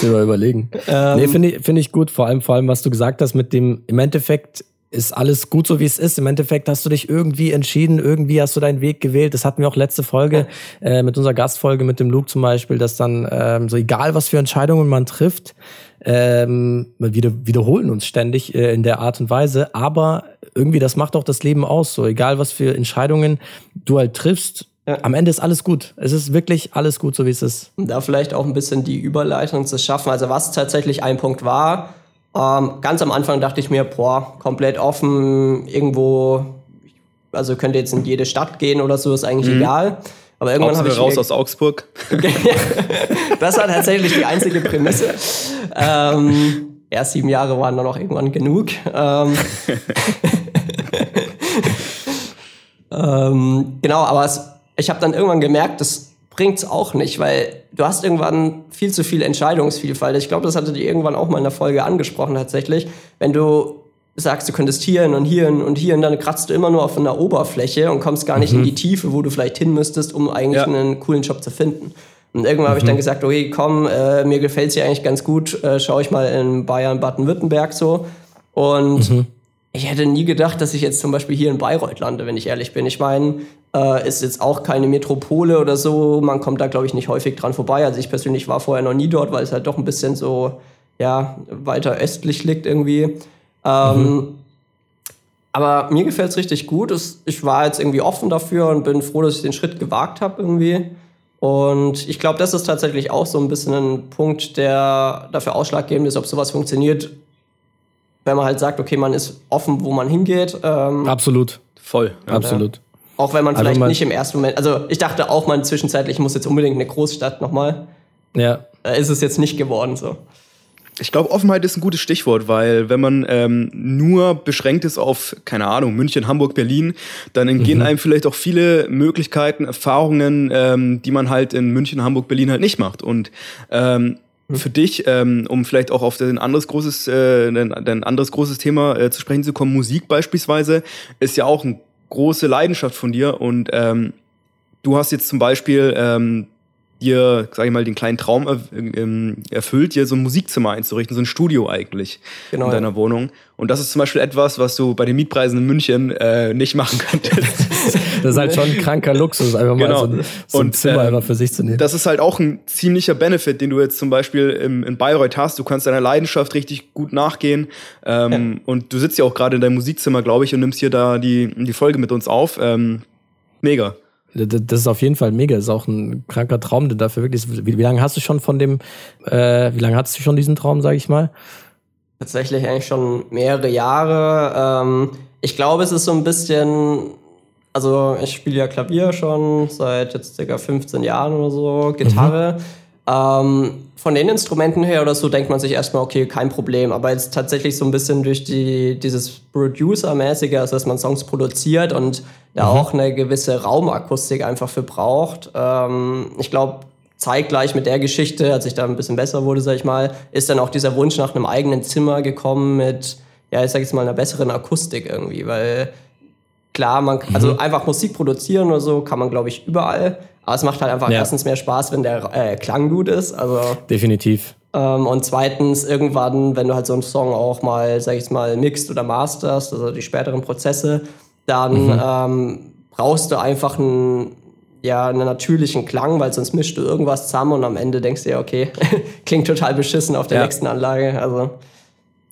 Du mal überlegen. Ähm, nee, finde ich, find ich gut, vor allem, vor allem, was du gesagt hast, mit dem, im Endeffekt ist alles gut so, wie es ist. Im Endeffekt hast du dich irgendwie entschieden, irgendwie hast du deinen Weg gewählt. Das hatten wir auch letzte Folge äh, mit unserer Gastfolge mit dem Luke zum Beispiel, dass dann ähm, so egal, was für Entscheidungen man trifft, ähm, wir wiederholen uns ständig äh, in der Art und Weise, aber irgendwie das macht auch das Leben aus. So egal, was für Entscheidungen du halt triffst, ja. Am Ende ist alles gut. Es ist wirklich alles gut, so wie es ist. Da vielleicht auch ein bisschen die Überleitung zu schaffen. Also was tatsächlich ein Punkt war, ähm, ganz am Anfang dachte ich mir, boah, komplett offen, irgendwo, also könnte jetzt in jede Stadt gehen oder so, ist eigentlich mhm. egal. Aber irgendwann habe ich raus aus Augsburg. [LAUGHS] das war tatsächlich die einzige Prämisse. Ähm, ja, sieben Jahre waren dann auch irgendwann genug. Ähm, [LAUGHS] ähm, genau, aber es, ich habe dann irgendwann gemerkt, das bringt's auch nicht, weil du hast irgendwann viel zu viel Entscheidungsvielfalt. Ich glaube, das hatte die irgendwann auch mal in der Folge angesprochen tatsächlich. Wenn du sagst, du könntest hier hin und hier hin und hier hin, dann kratzt du immer nur auf einer Oberfläche und kommst gar nicht mhm. in die Tiefe, wo du vielleicht hin müsstest, um eigentlich ja. einen coolen Job zu finden. Und irgendwann mhm. habe ich dann gesagt, okay, komm, äh, mir gefällt's hier eigentlich ganz gut, äh, schaue ich mal in Bayern, Baden-Württemberg so. Und mhm. ich hätte nie gedacht, dass ich jetzt zum Beispiel hier in Bayreuth lande, wenn ich ehrlich bin. Ich meine, äh, ist jetzt auch keine Metropole oder so. Man kommt da, glaube ich, nicht häufig dran vorbei. Also ich persönlich war vorher noch nie dort, weil es halt doch ein bisschen so, ja, weiter östlich liegt irgendwie. Ähm, mhm. Aber mir gefällt es richtig gut. Ich war jetzt irgendwie offen dafür und bin froh, dass ich den Schritt gewagt habe irgendwie. Und ich glaube, das ist tatsächlich auch so ein bisschen ein Punkt, der dafür ausschlaggebend ist, ob sowas funktioniert, wenn man halt sagt, okay, man ist offen, wo man hingeht. Ähm, Absolut. Voll. Absolut. Auch wenn man also vielleicht man nicht im ersten Moment, also ich dachte auch mal zwischenzeitlich, ich muss jetzt unbedingt eine Großstadt nochmal. Ja. Da ist es jetzt nicht geworden so. Ich glaube, Offenheit ist ein gutes Stichwort, weil wenn man ähm, nur beschränkt ist auf, keine Ahnung, München, Hamburg, Berlin, dann entgehen mhm. einem vielleicht auch viele Möglichkeiten, Erfahrungen, ähm, die man halt in München, Hamburg, Berlin halt nicht macht. Und ähm, mhm. für dich, ähm, um vielleicht auch auf ein anderes großes, äh, ein anderes großes Thema äh, zu sprechen zu kommen, Musik beispielsweise, ist ja auch ein große Leidenschaft von dir. Und ähm, du hast jetzt zum Beispiel ähm, dir, sag ich mal, den kleinen Traum er, ähm, erfüllt, dir so ein Musikzimmer einzurichten, so ein Studio eigentlich genau, in deiner ja. Wohnung. Und das ist zum Beispiel etwas, was du bei den Mietpreisen in München äh, nicht machen könntest. [LAUGHS] das ist halt schon ein kranker Luxus, einfach genau. mal so, so ein Zimmer äh, einfach für sich zu nehmen. Das ist halt auch ein ziemlicher Benefit, den du jetzt zum Beispiel im, in Bayreuth hast. Du kannst deiner Leidenschaft richtig gut nachgehen. Ähm, ja. Und du sitzt ja auch gerade in deinem Musikzimmer, glaube ich, und nimmst hier da die, die Folge mit uns auf. Ähm, mega. Das ist auf jeden Fall mega. Das ist auch ein kranker Traum, denn dafür wirklich. Wie, wie lange hast du schon von dem? Äh, wie lange hattest du schon diesen Traum, sage ich mal? Tatsächlich eigentlich schon mehrere Jahre. Ähm, ich glaube, es ist so ein bisschen. Also ich spiele ja Klavier schon seit jetzt circa 15 Jahren oder so, Gitarre. Mhm. Ähm, von den Instrumenten her oder so denkt man sich erstmal, okay, kein Problem. Aber jetzt tatsächlich so ein bisschen durch die, dieses Producer-mäßige, also dass man Songs produziert und da mhm. auch eine gewisse Raumakustik einfach für braucht. Ähm, ich glaube, zeitgleich mit der Geschichte, als ich da ein bisschen besser wurde, sag ich mal, ist dann auch dieser Wunsch nach einem eigenen Zimmer gekommen mit, ja, ich sag jetzt mal, einer besseren Akustik irgendwie, weil klar, man, also mhm. einfach Musik produzieren oder so kann man, glaube ich, überall. Aber es macht halt einfach ja. erstens mehr Spaß, wenn der äh, Klang gut ist. Also, Definitiv. Ähm, und zweitens, irgendwann, wenn du halt so einen Song auch mal, sag ich mal, mixt oder masterst, also die späteren Prozesse, dann mhm. ähm, brauchst du einfach einen, ja, einen natürlichen Klang, weil sonst mischst du irgendwas zusammen und am Ende denkst du ja, okay, [LAUGHS] klingt total beschissen auf der ja. nächsten Anlage. Also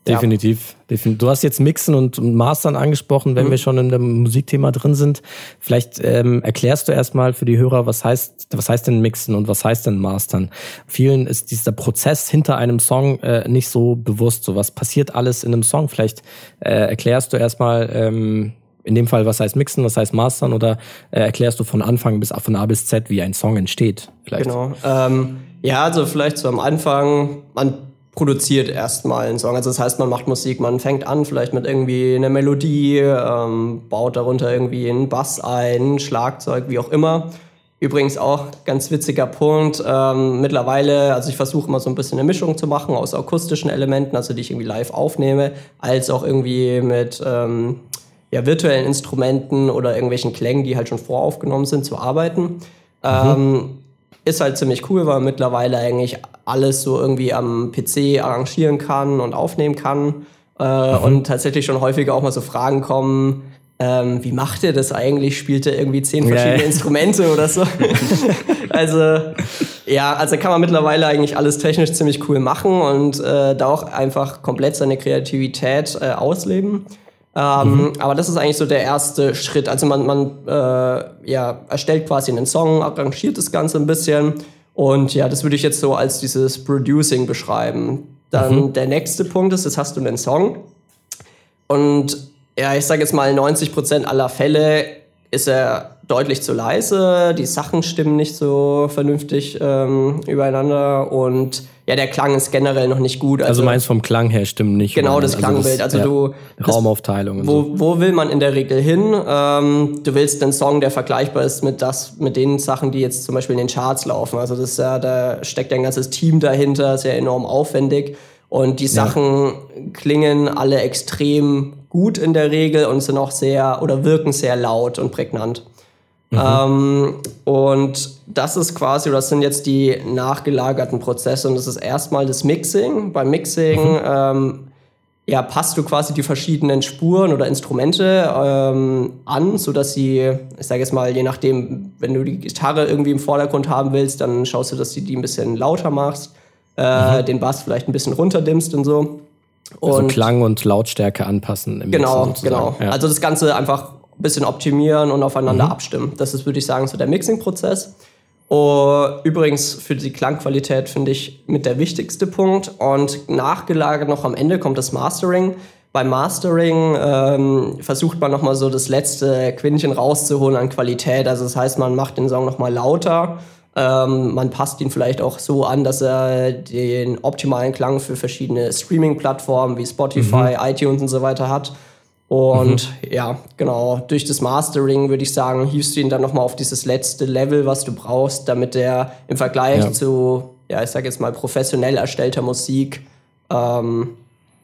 Definitiv, definitiv. Du hast jetzt Mixen und Mastern angesprochen, wenn mhm. wir schon in dem Musikthema drin sind. Vielleicht ähm, erklärst du erstmal für die Hörer, was heißt, was heißt denn Mixen und was heißt denn Mastern? Vielen ist dieser Prozess hinter einem Song äh, nicht so bewusst. So was passiert alles in einem Song? Vielleicht äh, erklärst du erstmal ähm, in dem Fall, was heißt Mixen, was heißt Mastern oder äh, erklärst du von Anfang bis von A bis Z, wie ein Song entsteht? Vielleicht. Genau. Ähm, ja, also vielleicht so am Anfang, man produziert erstmal einen Song. Also das heißt, man macht Musik, man fängt an vielleicht mit irgendwie einer Melodie, ähm, baut darunter irgendwie einen Bass ein, Schlagzeug, wie auch immer. Übrigens auch ganz witziger Punkt. Ähm, mittlerweile, also ich versuche immer so ein bisschen eine Mischung zu machen aus akustischen Elementen, also die ich irgendwie live aufnehme, als auch irgendwie mit ähm, ja, virtuellen Instrumenten oder irgendwelchen Klängen, die halt schon voraufgenommen sind, zu arbeiten. Ähm, ist halt ziemlich cool, weil man mittlerweile eigentlich alles so irgendwie am PC arrangieren kann und aufnehmen kann. Äh, mhm. Und tatsächlich schon häufiger auch mal so Fragen kommen, ähm, wie macht ihr das eigentlich? Spielt er irgendwie zehn verschiedene ja, Instrumente oder so? [LAUGHS] also, ja, also kann man mittlerweile eigentlich alles technisch ziemlich cool machen und äh, da auch einfach komplett seine Kreativität äh, ausleben. Ähm, mhm. Aber das ist eigentlich so der erste Schritt. Also man, man äh, ja, erstellt quasi einen Song, arrangiert das Ganze ein bisschen und ja, das würde ich jetzt so als dieses Producing beschreiben. Dann mhm. der nächste Punkt ist, jetzt hast du einen Song und ja, ich sage jetzt mal, 90 Prozent aller Fälle ist er deutlich zu leise, die Sachen stimmen nicht so vernünftig ähm, übereinander und ja, der Klang ist generell noch nicht gut. Also, also meinst vom Klang her stimmen nicht. Genau, das Klangbild. Also, das, also du ja, Raumaufteilung. Das, wo, wo will man in der Regel hin? Ähm, du willst einen Song, der vergleichbar ist mit das, mit den Sachen, die jetzt zum Beispiel in den Charts laufen. Also das ja, da steckt ein ganzes Team dahinter, sehr enorm aufwendig. Und die Sachen ja. klingen alle extrem gut in der Regel und sind auch sehr oder wirken sehr laut und prägnant. Mhm. Ähm, und das ist quasi, oder das sind jetzt die nachgelagerten Prozesse und das ist erstmal das Mixing. Beim Mixing mhm. ähm, ja, passt du quasi die verschiedenen Spuren oder Instrumente ähm, an, sodass sie, ich sage jetzt mal, je nachdem, wenn du die Gitarre irgendwie im Vordergrund haben willst, dann schaust du, dass du die ein bisschen lauter machst äh, mhm. den Bass vielleicht ein bisschen runterdimmst und so. Und also Klang und Lautstärke anpassen. Im genau, genau. Ja. Also das Ganze einfach ein bisschen optimieren und aufeinander mhm. abstimmen. Das ist, würde ich sagen, so der Mixing-Prozess. Oh, übrigens für die Klangqualität finde ich mit der wichtigste Punkt. Und nachgelagert noch am Ende kommt das Mastering. Beim Mastering ähm, versucht man nochmal so das letzte Quintchen rauszuholen an Qualität. Also das heißt, man macht den Song nochmal lauter ähm, man passt ihn vielleicht auch so an, dass er den optimalen Klang für verschiedene Streaming-Plattformen wie Spotify, mhm. iTunes und so weiter hat. Und mhm. ja, genau, durch das Mastering würde ich sagen, hiefst du ihn dann nochmal auf dieses letzte Level, was du brauchst, damit der im Vergleich ja. zu, ja, ich sag jetzt mal, professionell erstellter Musik, ähm,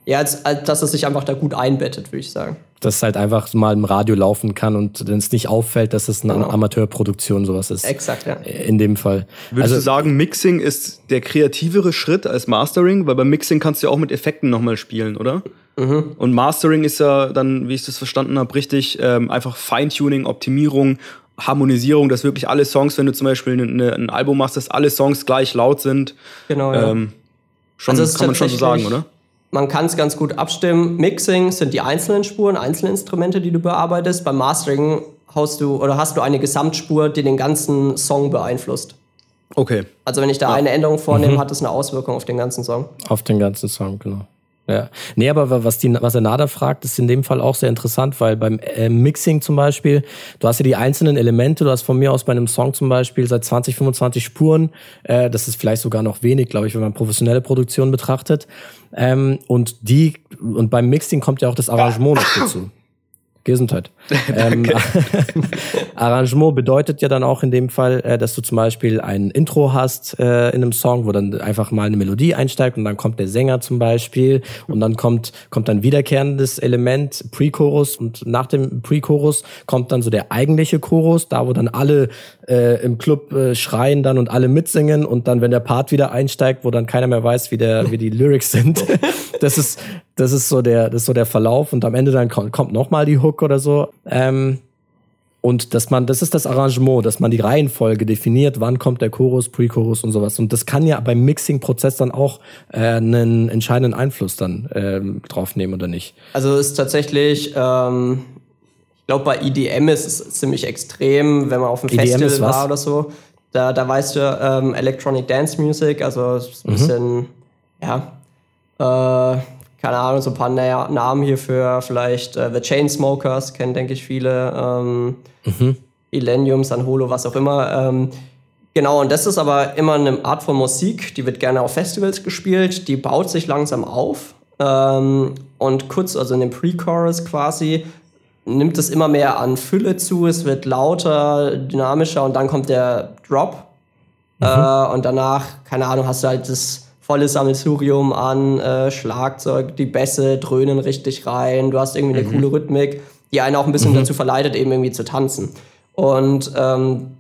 ja, als, als, dass es sich einfach da gut einbettet, würde ich sagen dass es halt einfach mal im Radio laufen kann und wenn es nicht auffällt, dass es eine genau. Amateurproduktion sowas ist. Exakt, ja. In dem Fall. Würdest also, du sagen, Mixing ist der kreativere Schritt als Mastering? Weil beim Mixing kannst du ja auch mit Effekten nochmal spielen, oder? Mhm. Und Mastering ist ja dann, wie ich das verstanden habe, richtig ähm, einfach Feintuning, Optimierung, Harmonisierung, dass wirklich alle Songs, wenn du zum Beispiel eine, ein Album machst, dass alle Songs gleich laut sind. Genau, ja. Ähm, schon, also kann man schon so sagen, oder? Man kann es ganz gut abstimmen. Mixing sind die einzelnen Spuren, einzelne Instrumente, die du bearbeitest. Beim Mastering hast du oder hast du eine Gesamtspur, die den ganzen Song beeinflusst. Okay. Also wenn ich da ja. eine Änderung vornehme, mhm. hat es eine Auswirkung auf den ganzen Song. Auf den ganzen Song, genau. Ja. Nee, aber was, die, was der Nada fragt, ist in dem Fall auch sehr interessant, weil beim äh, Mixing zum Beispiel, du hast ja die einzelnen Elemente, du hast von mir aus bei einem Song zum Beispiel seit 20, 25 Spuren, äh, das ist vielleicht sogar noch wenig, glaube ich, wenn man professionelle Produktion betrachtet. Ähm, und die, und beim Mixing kommt ja auch das Arrangement noch dazu. Gesundheit. [LAUGHS] ähm, [LAUGHS] Arrangement bedeutet ja dann auch in dem Fall, äh, dass du zum Beispiel ein Intro hast äh, in einem Song, wo dann einfach mal eine Melodie einsteigt und dann kommt der Sänger zum Beispiel und dann kommt kommt dann wiederkehrendes Element Pre-Chorus und nach dem Pre-Chorus kommt dann so der eigentliche Chorus, da wo dann alle äh, im Club äh, schreien dann und alle mitsingen und dann wenn der Part wieder einsteigt, wo dann keiner mehr weiß, wie der wie die Lyrics sind. [LAUGHS] das ist das ist so der das ist so der Verlauf und am Ende dann kommt, kommt noch mal die Hook oder so. Ähm, und dass man, das ist das Arrangement, dass man die Reihenfolge definiert, wann kommt der Chorus, Pre-Chorus und sowas. Und das kann ja beim Mixing-Prozess dann auch äh, einen entscheidenden Einfluss dann ähm, drauf nehmen oder nicht. Also ist tatsächlich, ähm, ich glaube bei EDM ist es ziemlich extrem, wenn man auf einem EDM Festival war oder so. Da, da weißt du ähm, Electronic Dance Music, also ein mhm. bisschen, ja, äh, keine Ahnung, so ein paar Namen hier für vielleicht äh, The Chainsmokers, kennen, denke ich, viele. Ähm, mhm. Illenium, Sanholo, was auch immer. Ähm, genau, und das ist aber immer eine Art von Musik, die wird gerne auf Festivals gespielt, die baut sich langsam auf. Ähm, und kurz, also in dem Pre-Chorus quasi, nimmt es immer mehr an Fülle zu, es wird lauter, dynamischer und dann kommt der Drop. Mhm. Äh, und danach, keine Ahnung, hast du halt das volles Sammelsurium an äh, Schlagzeug, die Bässe dröhnen richtig rein, du hast irgendwie eine mhm. coole Rhythmik, die einen auch ein bisschen mhm. dazu verleitet, eben irgendwie zu tanzen. Und ähm,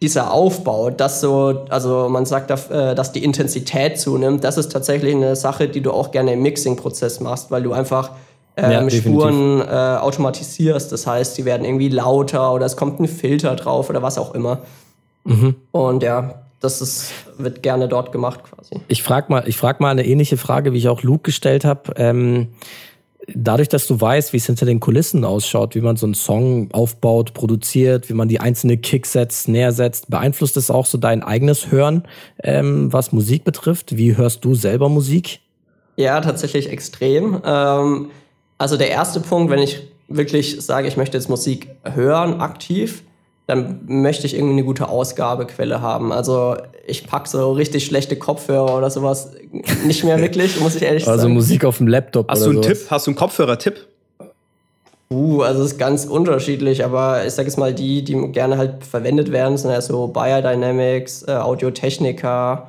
dieser Aufbau, dass so, also man sagt, äh, dass die Intensität zunimmt, das ist tatsächlich eine Sache, die du auch gerne im Mixing-Prozess machst, weil du einfach ähm, ja, Spuren äh, automatisierst. Das heißt, die werden irgendwie lauter oder es kommt ein Filter drauf oder was auch immer. Mhm. Und ja, das ist, wird gerne dort gemacht quasi. Ich frage mal, ich frag mal eine ähnliche Frage, wie ich auch Luke gestellt habe. Ähm, dadurch, dass du weißt, wie es hinter den Kulissen ausschaut, wie man so einen Song aufbaut, produziert, wie man die einzelne Kicks setzt, näher setzt, beeinflusst es auch so dein eigenes Hören, ähm, was Musik betrifft? Wie hörst du selber Musik? Ja, tatsächlich extrem. Ähm, also der erste Punkt, wenn ich wirklich sage, ich möchte jetzt Musik hören, aktiv, dann möchte ich irgendwie eine gute Ausgabequelle haben. Also ich packe so richtig schlechte Kopfhörer oder sowas nicht mehr [LAUGHS] wirklich, muss ich ehrlich also sagen. Also Musik auf dem Laptop Hast oder du einen sowas. Tipp? Hast du einen Kopfhörer-Tipp? Uh, also es ist ganz unterschiedlich, aber ich sage jetzt mal, die, die gerne halt verwendet werden, sind ja so Biodynamics, äh, Audio-Technica.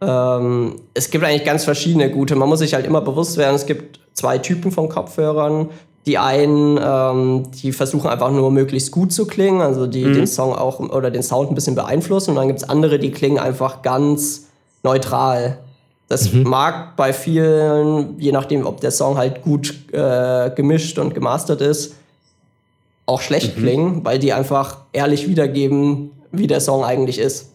Ähm, es gibt eigentlich ganz verschiedene gute. Man muss sich halt immer bewusst werden, es gibt zwei Typen von Kopfhörern. Die einen, ähm, die versuchen einfach nur möglichst gut zu klingen, also die mhm. den Song auch oder den Sound ein bisschen beeinflussen. Und dann gibt es andere, die klingen einfach ganz neutral. Das mhm. mag bei vielen, je nachdem, ob der Song halt gut äh, gemischt und gemastert ist, auch schlecht mhm. klingen, weil die einfach ehrlich wiedergeben, wie der Song eigentlich ist.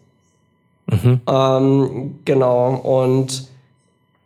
Mhm. Ähm, genau. Und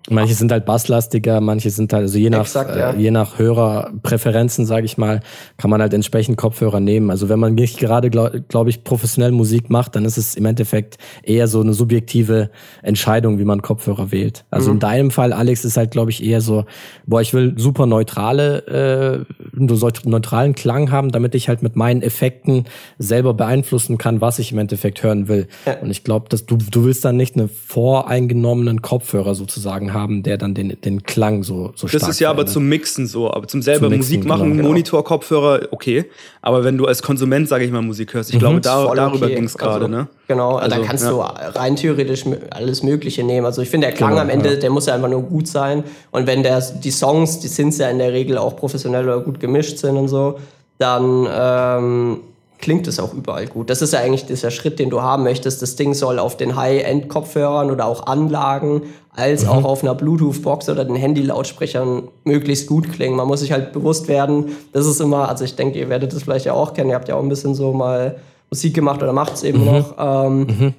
Manche sind halt basslastiger, manche sind halt, also je nach, Exakt, ja. äh, je nach Hörerpräferenzen, sage ich mal, kann man halt entsprechend Kopfhörer nehmen. Also wenn man nicht gerade, glaube glaub ich, professionell Musik macht, dann ist es im Endeffekt eher so eine subjektive Entscheidung, wie man Kopfhörer wählt. Also mhm. in deinem Fall, Alex, ist halt, glaube ich, eher so, boah, ich will super neutrale, äh, so neutralen Klang haben, damit ich halt mit meinen Effekten selber beeinflussen kann, was ich im Endeffekt hören will. Ja. Und ich glaube, dass du, du willst dann nicht eine voreingenommenen Kopfhörer sozusagen haben, der dann den, den Klang so, so stark Das ist ja verändert. aber zum Mixen so, aber zum selber zum Musik machen, genau, genau. Monitor, Kopfhörer, okay. Aber wenn du als Konsument, sage ich mal, Musik hörst, ich mhm, glaube, da, darüber okay. ging es gerade, also, ne? Genau, also, da kannst ja. du rein theoretisch alles Mögliche nehmen. Also ich finde, der Klang genau, am Ende, ja. der muss ja einfach nur gut sein. Und wenn der, die Songs, die sind ja in der Regel auch professionell oder gut gemischt sind und so, dann ähm, klingt es auch überall gut. Das ist ja eigentlich dieser Schritt, den du haben möchtest. Das Ding soll auf den High-End-Kopfhörern oder auch Anlagen als mhm. auch auf einer Bluetooth-Box oder den Handy-Lautsprechern möglichst gut klingen. Man muss sich halt bewusst werden, das ist immer, also ich denke, ihr werdet das vielleicht ja auch kennen, ihr habt ja auch ein bisschen so mal Musik gemacht oder macht es eben mhm. noch. Ähm, mhm.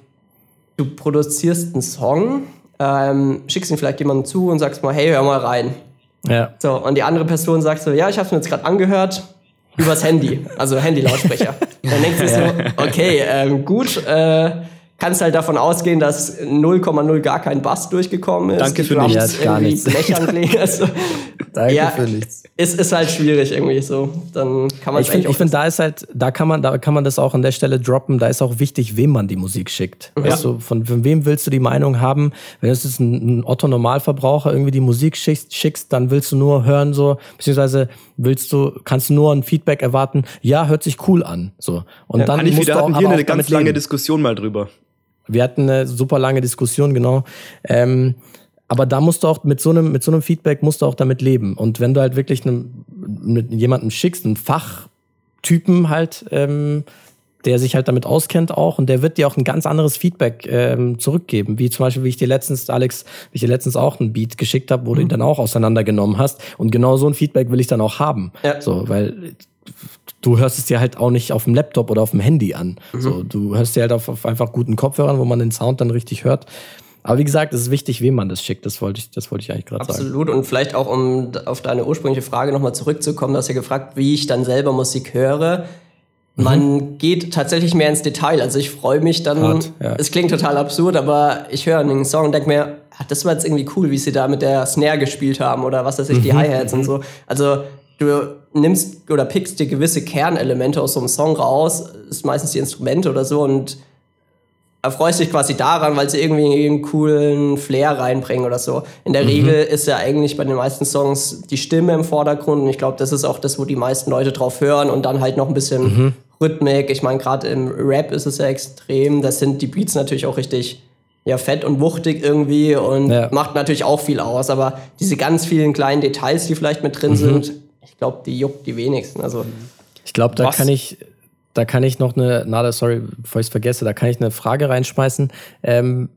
Du produzierst einen Song, ähm, schickst ihn vielleicht jemandem zu und sagst mal, hey, hör mal rein. Ja. So, und die andere Person sagt so, ja, ich habe es mir jetzt gerade angehört, übers Handy, also Handy-Lautsprecher. Dann denkst du so, [LAUGHS] okay, ähm, gut, äh, kannst halt davon ausgehen, dass 0,0 gar kein Bass durchgekommen ist. Danke für nichts. Gar nichts. Klingen. Also, [LAUGHS] Danke ja, für nichts. Ist, ist halt schwierig irgendwie so. Dann kann man Ich finde, find, da ist halt, da kann man, da kann man das auch an der Stelle droppen. Da ist auch wichtig, wem man die Musik schickt. Ja. Weißt du, von, von wem willst du die Meinung haben? Wenn es ist ein, ein Otto Normalverbraucher irgendwie die Musik schickst, schickst, dann willst du nur hören so, beziehungsweise willst du, kannst du nur ein Feedback erwarten. Ja, hört sich cool an. So. Und ja, dann musst du auch, hatten wir eine ganz lange leben. Diskussion mal drüber. Wir hatten eine super lange Diskussion, genau. Ähm, aber da musst du auch mit so einem mit so einem Feedback musst du auch damit leben. Und wenn du halt wirklich einem, mit jemandem schickst, einen Fachtypen halt, ähm, der sich halt damit auskennt auch und der wird dir auch ein ganz anderes Feedback ähm, zurückgeben. Wie zum Beispiel, wie ich dir letztens, Alex, wie ich dir letztens auch einen Beat geschickt habe, wo mhm. du ihn dann auch auseinandergenommen hast. Und genau so ein Feedback will ich dann auch haben. Ja. So, weil du hörst es dir halt auch nicht auf dem Laptop oder auf dem Handy an. Mhm. So, du hörst dir halt auf, auf einfach guten Kopfhörern, wo man den Sound dann richtig hört. Aber wie gesagt, es ist wichtig, wem man das schickt. Das wollte ich, das wollte ich eigentlich gerade sagen. Absolut. Und vielleicht auch, um auf deine ursprüngliche Frage nochmal zurückzukommen, du hast ja gefragt, wie ich dann selber Musik höre. Man mhm. geht tatsächlich mehr ins Detail. Also ich freue mich dann. Hart, ja. Es klingt total absurd, aber ich höre einen Song und denke mir, ah, das war jetzt irgendwie cool, wie sie da mit der Snare gespielt haben oder was weiß ich, die mhm. Hi-Hats und so. Also du nimmst oder pickst dir gewisse Kernelemente aus so einem Song raus, ist meistens die Instrumente oder so und erfreust dich quasi daran, weil sie irgendwie einen coolen Flair reinbringen oder so. In der mhm. Regel ist ja eigentlich bei den meisten Songs die Stimme im Vordergrund und ich glaube, das ist auch das, wo die meisten Leute drauf hören und dann halt noch ein bisschen mhm. Rhythmik. Ich meine, gerade im Rap ist es ja extrem, das sind die Beats natürlich auch richtig ja, fett und wuchtig irgendwie und ja. macht natürlich auch viel aus, aber diese ganz vielen kleinen Details, die vielleicht mit drin mhm. sind, ich glaube, die juckt die wenigsten. Also ich glaube, da Was? kann ich da kann ich noch eine, na, sorry, bevor ich es vergesse, da kann ich eine Frage reinschmeißen. Ähm,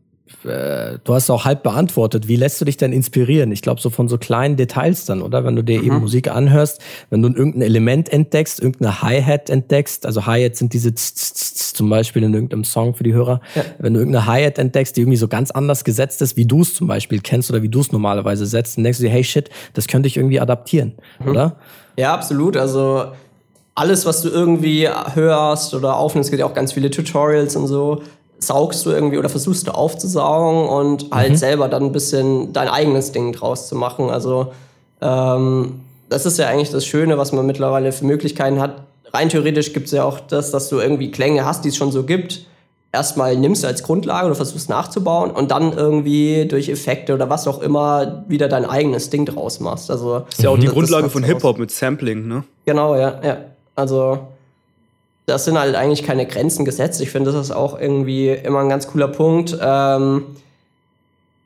äh, du hast auch halb beantwortet. Wie lässt du dich denn inspirieren? Ich glaube, so von so kleinen Details dann, oder? Wenn du dir mhm. eben Musik anhörst, wenn du irgendein Element entdeckst, irgendeine Hi-Hat entdeckst, also Hi-Hat sind diese z -z -z zum Beispiel in irgendeinem Song für die Hörer. Ja. Wenn du irgendeine Hi-Hat entdeckst, die irgendwie so ganz anders gesetzt ist, wie du es zum Beispiel kennst oder wie du es normalerweise setzt, dann denkst du dir, hey shit, das könnte ich irgendwie adaptieren, mhm. oder? Ja, absolut. Also alles, was du irgendwie hörst oder aufnimmst, es gibt ja auch ganz viele Tutorials und so, saugst du irgendwie oder versuchst du aufzusaugen und halt mhm. selber dann ein bisschen dein eigenes Ding draus zu machen. Also ähm, das ist ja eigentlich das Schöne, was man mittlerweile für Möglichkeiten hat. Rein theoretisch gibt es ja auch das, dass du irgendwie Klänge hast, die es schon so gibt. Erstmal nimmst du als Grundlage oder versuchst nachzubauen und dann irgendwie durch Effekte oder was auch immer wieder dein eigenes Ding draus machst. Also, das ist ja auch die Grundlage von Hip-Hop mit Sampling, ne? Genau, ja, ja. Also das sind halt eigentlich keine Grenzen gesetzt. Ich finde, das ist auch irgendwie immer ein ganz cooler Punkt. Ähm,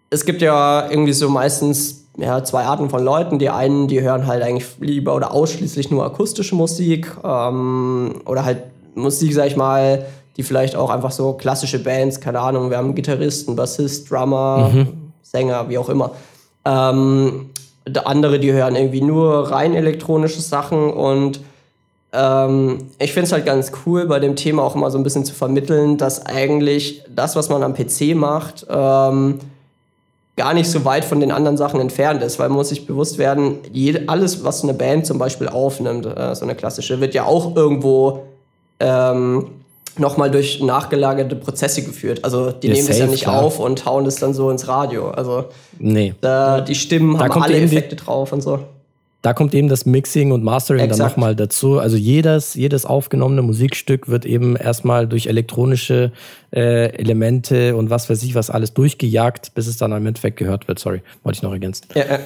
es gibt ja irgendwie so meistens ja, zwei Arten von Leuten. Die einen, die hören halt eigentlich lieber oder ausschließlich nur akustische Musik ähm, oder halt Musik, sag ich mal, die vielleicht auch einfach so klassische Bands, keine Ahnung, wir haben Gitarristen, Bassist, Drummer, mhm. Sänger, wie auch immer. Ähm, andere, die hören irgendwie nur rein elektronische Sachen und ähm, ich finde es halt ganz cool, bei dem Thema auch immer so ein bisschen zu vermitteln, dass eigentlich das, was man am PC macht, ähm, gar nicht so weit von den anderen Sachen entfernt ist, weil man muss sich bewusst werden, jede, alles, was eine Band zum Beispiel aufnimmt, äh, so eine klassische, wird ja auch irgendwo ähm, nochmal durch nachgelagerte Prozesse geführt. Also die ja, nehmen safe, das ja nicht klar. auf und hauen das dann so ins Radio. Also nee. Da, die Stimmen da haben alle Effekte drauf und so da kommt eben das Mixing und Mastering Exakt. dann nochmal dazu. Also jedes, jedes aufgenommene Musikstück wird eben erstmal durch elektronische äh, Elemente und was weiß ich was alles durchgejagt, bis es dann am Endeffekt gehört wird. Sorry, wollte ich noch ergänzen. Ja, äh.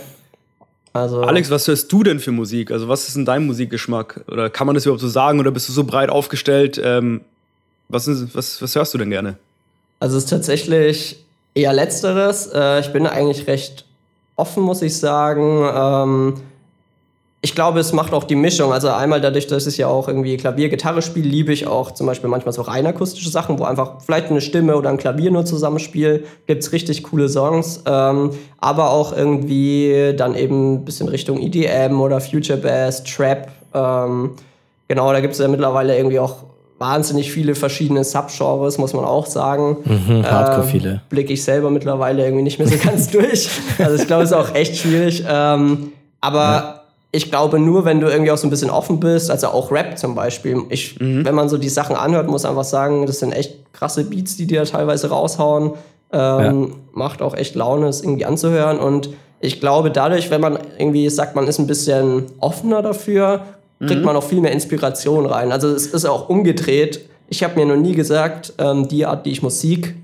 Also Alex, was hörst du denn für Musik? Also was ist denn dein Musikgeschmack? Oder kann man das überhaupt so sagen? Oder bist du so breit aufgestellt? Ähm, was, ist, was, was hörst du denn gerne? Also es ist tatsächlich eher letzteres. Äh, ich bin eigentlich recht offen, muss ich sagen. Ähm, ich glaube, es macht auch die Mischung. Also einmal dadurch, dass ich ja auch irgendwie Klavier, Gitarre spiele, liebe ich auch zum Beispiel manchmal so rein akustische Sachen, wo einfach vielleicht eine Stimme oder ein Klavier nur zusammenspielt. Gibt es richtig coole Songs. Ähm, aber auch irgendwie dann eben ein bisschen Richtung EDM oder Future Bass, Trap. Ähm, genau, da gibt es ja mittlerweile irgendwie auch wahnsinnig viele verschiedene Subgenres, muss man auch sagen. Mhm, Hardcore ähm, viele. Blicke ich selber mittlerweile irgendwie nicht mehr so [LAUGHS] ganz durch. Also ich glaube, es ist auch echt schwierig. Ähm, aber ja ich glaube nur, wenn du irgendwie auch so ein bisschen offen bist, also auch Rap zum Beispiel. Ich, mhm. Wenn man so die Sachen anhört, muss einfach sagen, das sind echt krasse Beats, die dir teilweise raushauen. Ähm, ja. Macht auch echt Laune, es irgendwie anzuhören. Und ich glaube, dadurch, wenn man irgendwie sagt, man ist ein bisschen offener dafür, kriegt mhm. man auch viel mehr Inspiration rein. Also es ist auch umgedreht. Ich habe mir noch nie gesagt, ähm, die Art, die ich Musik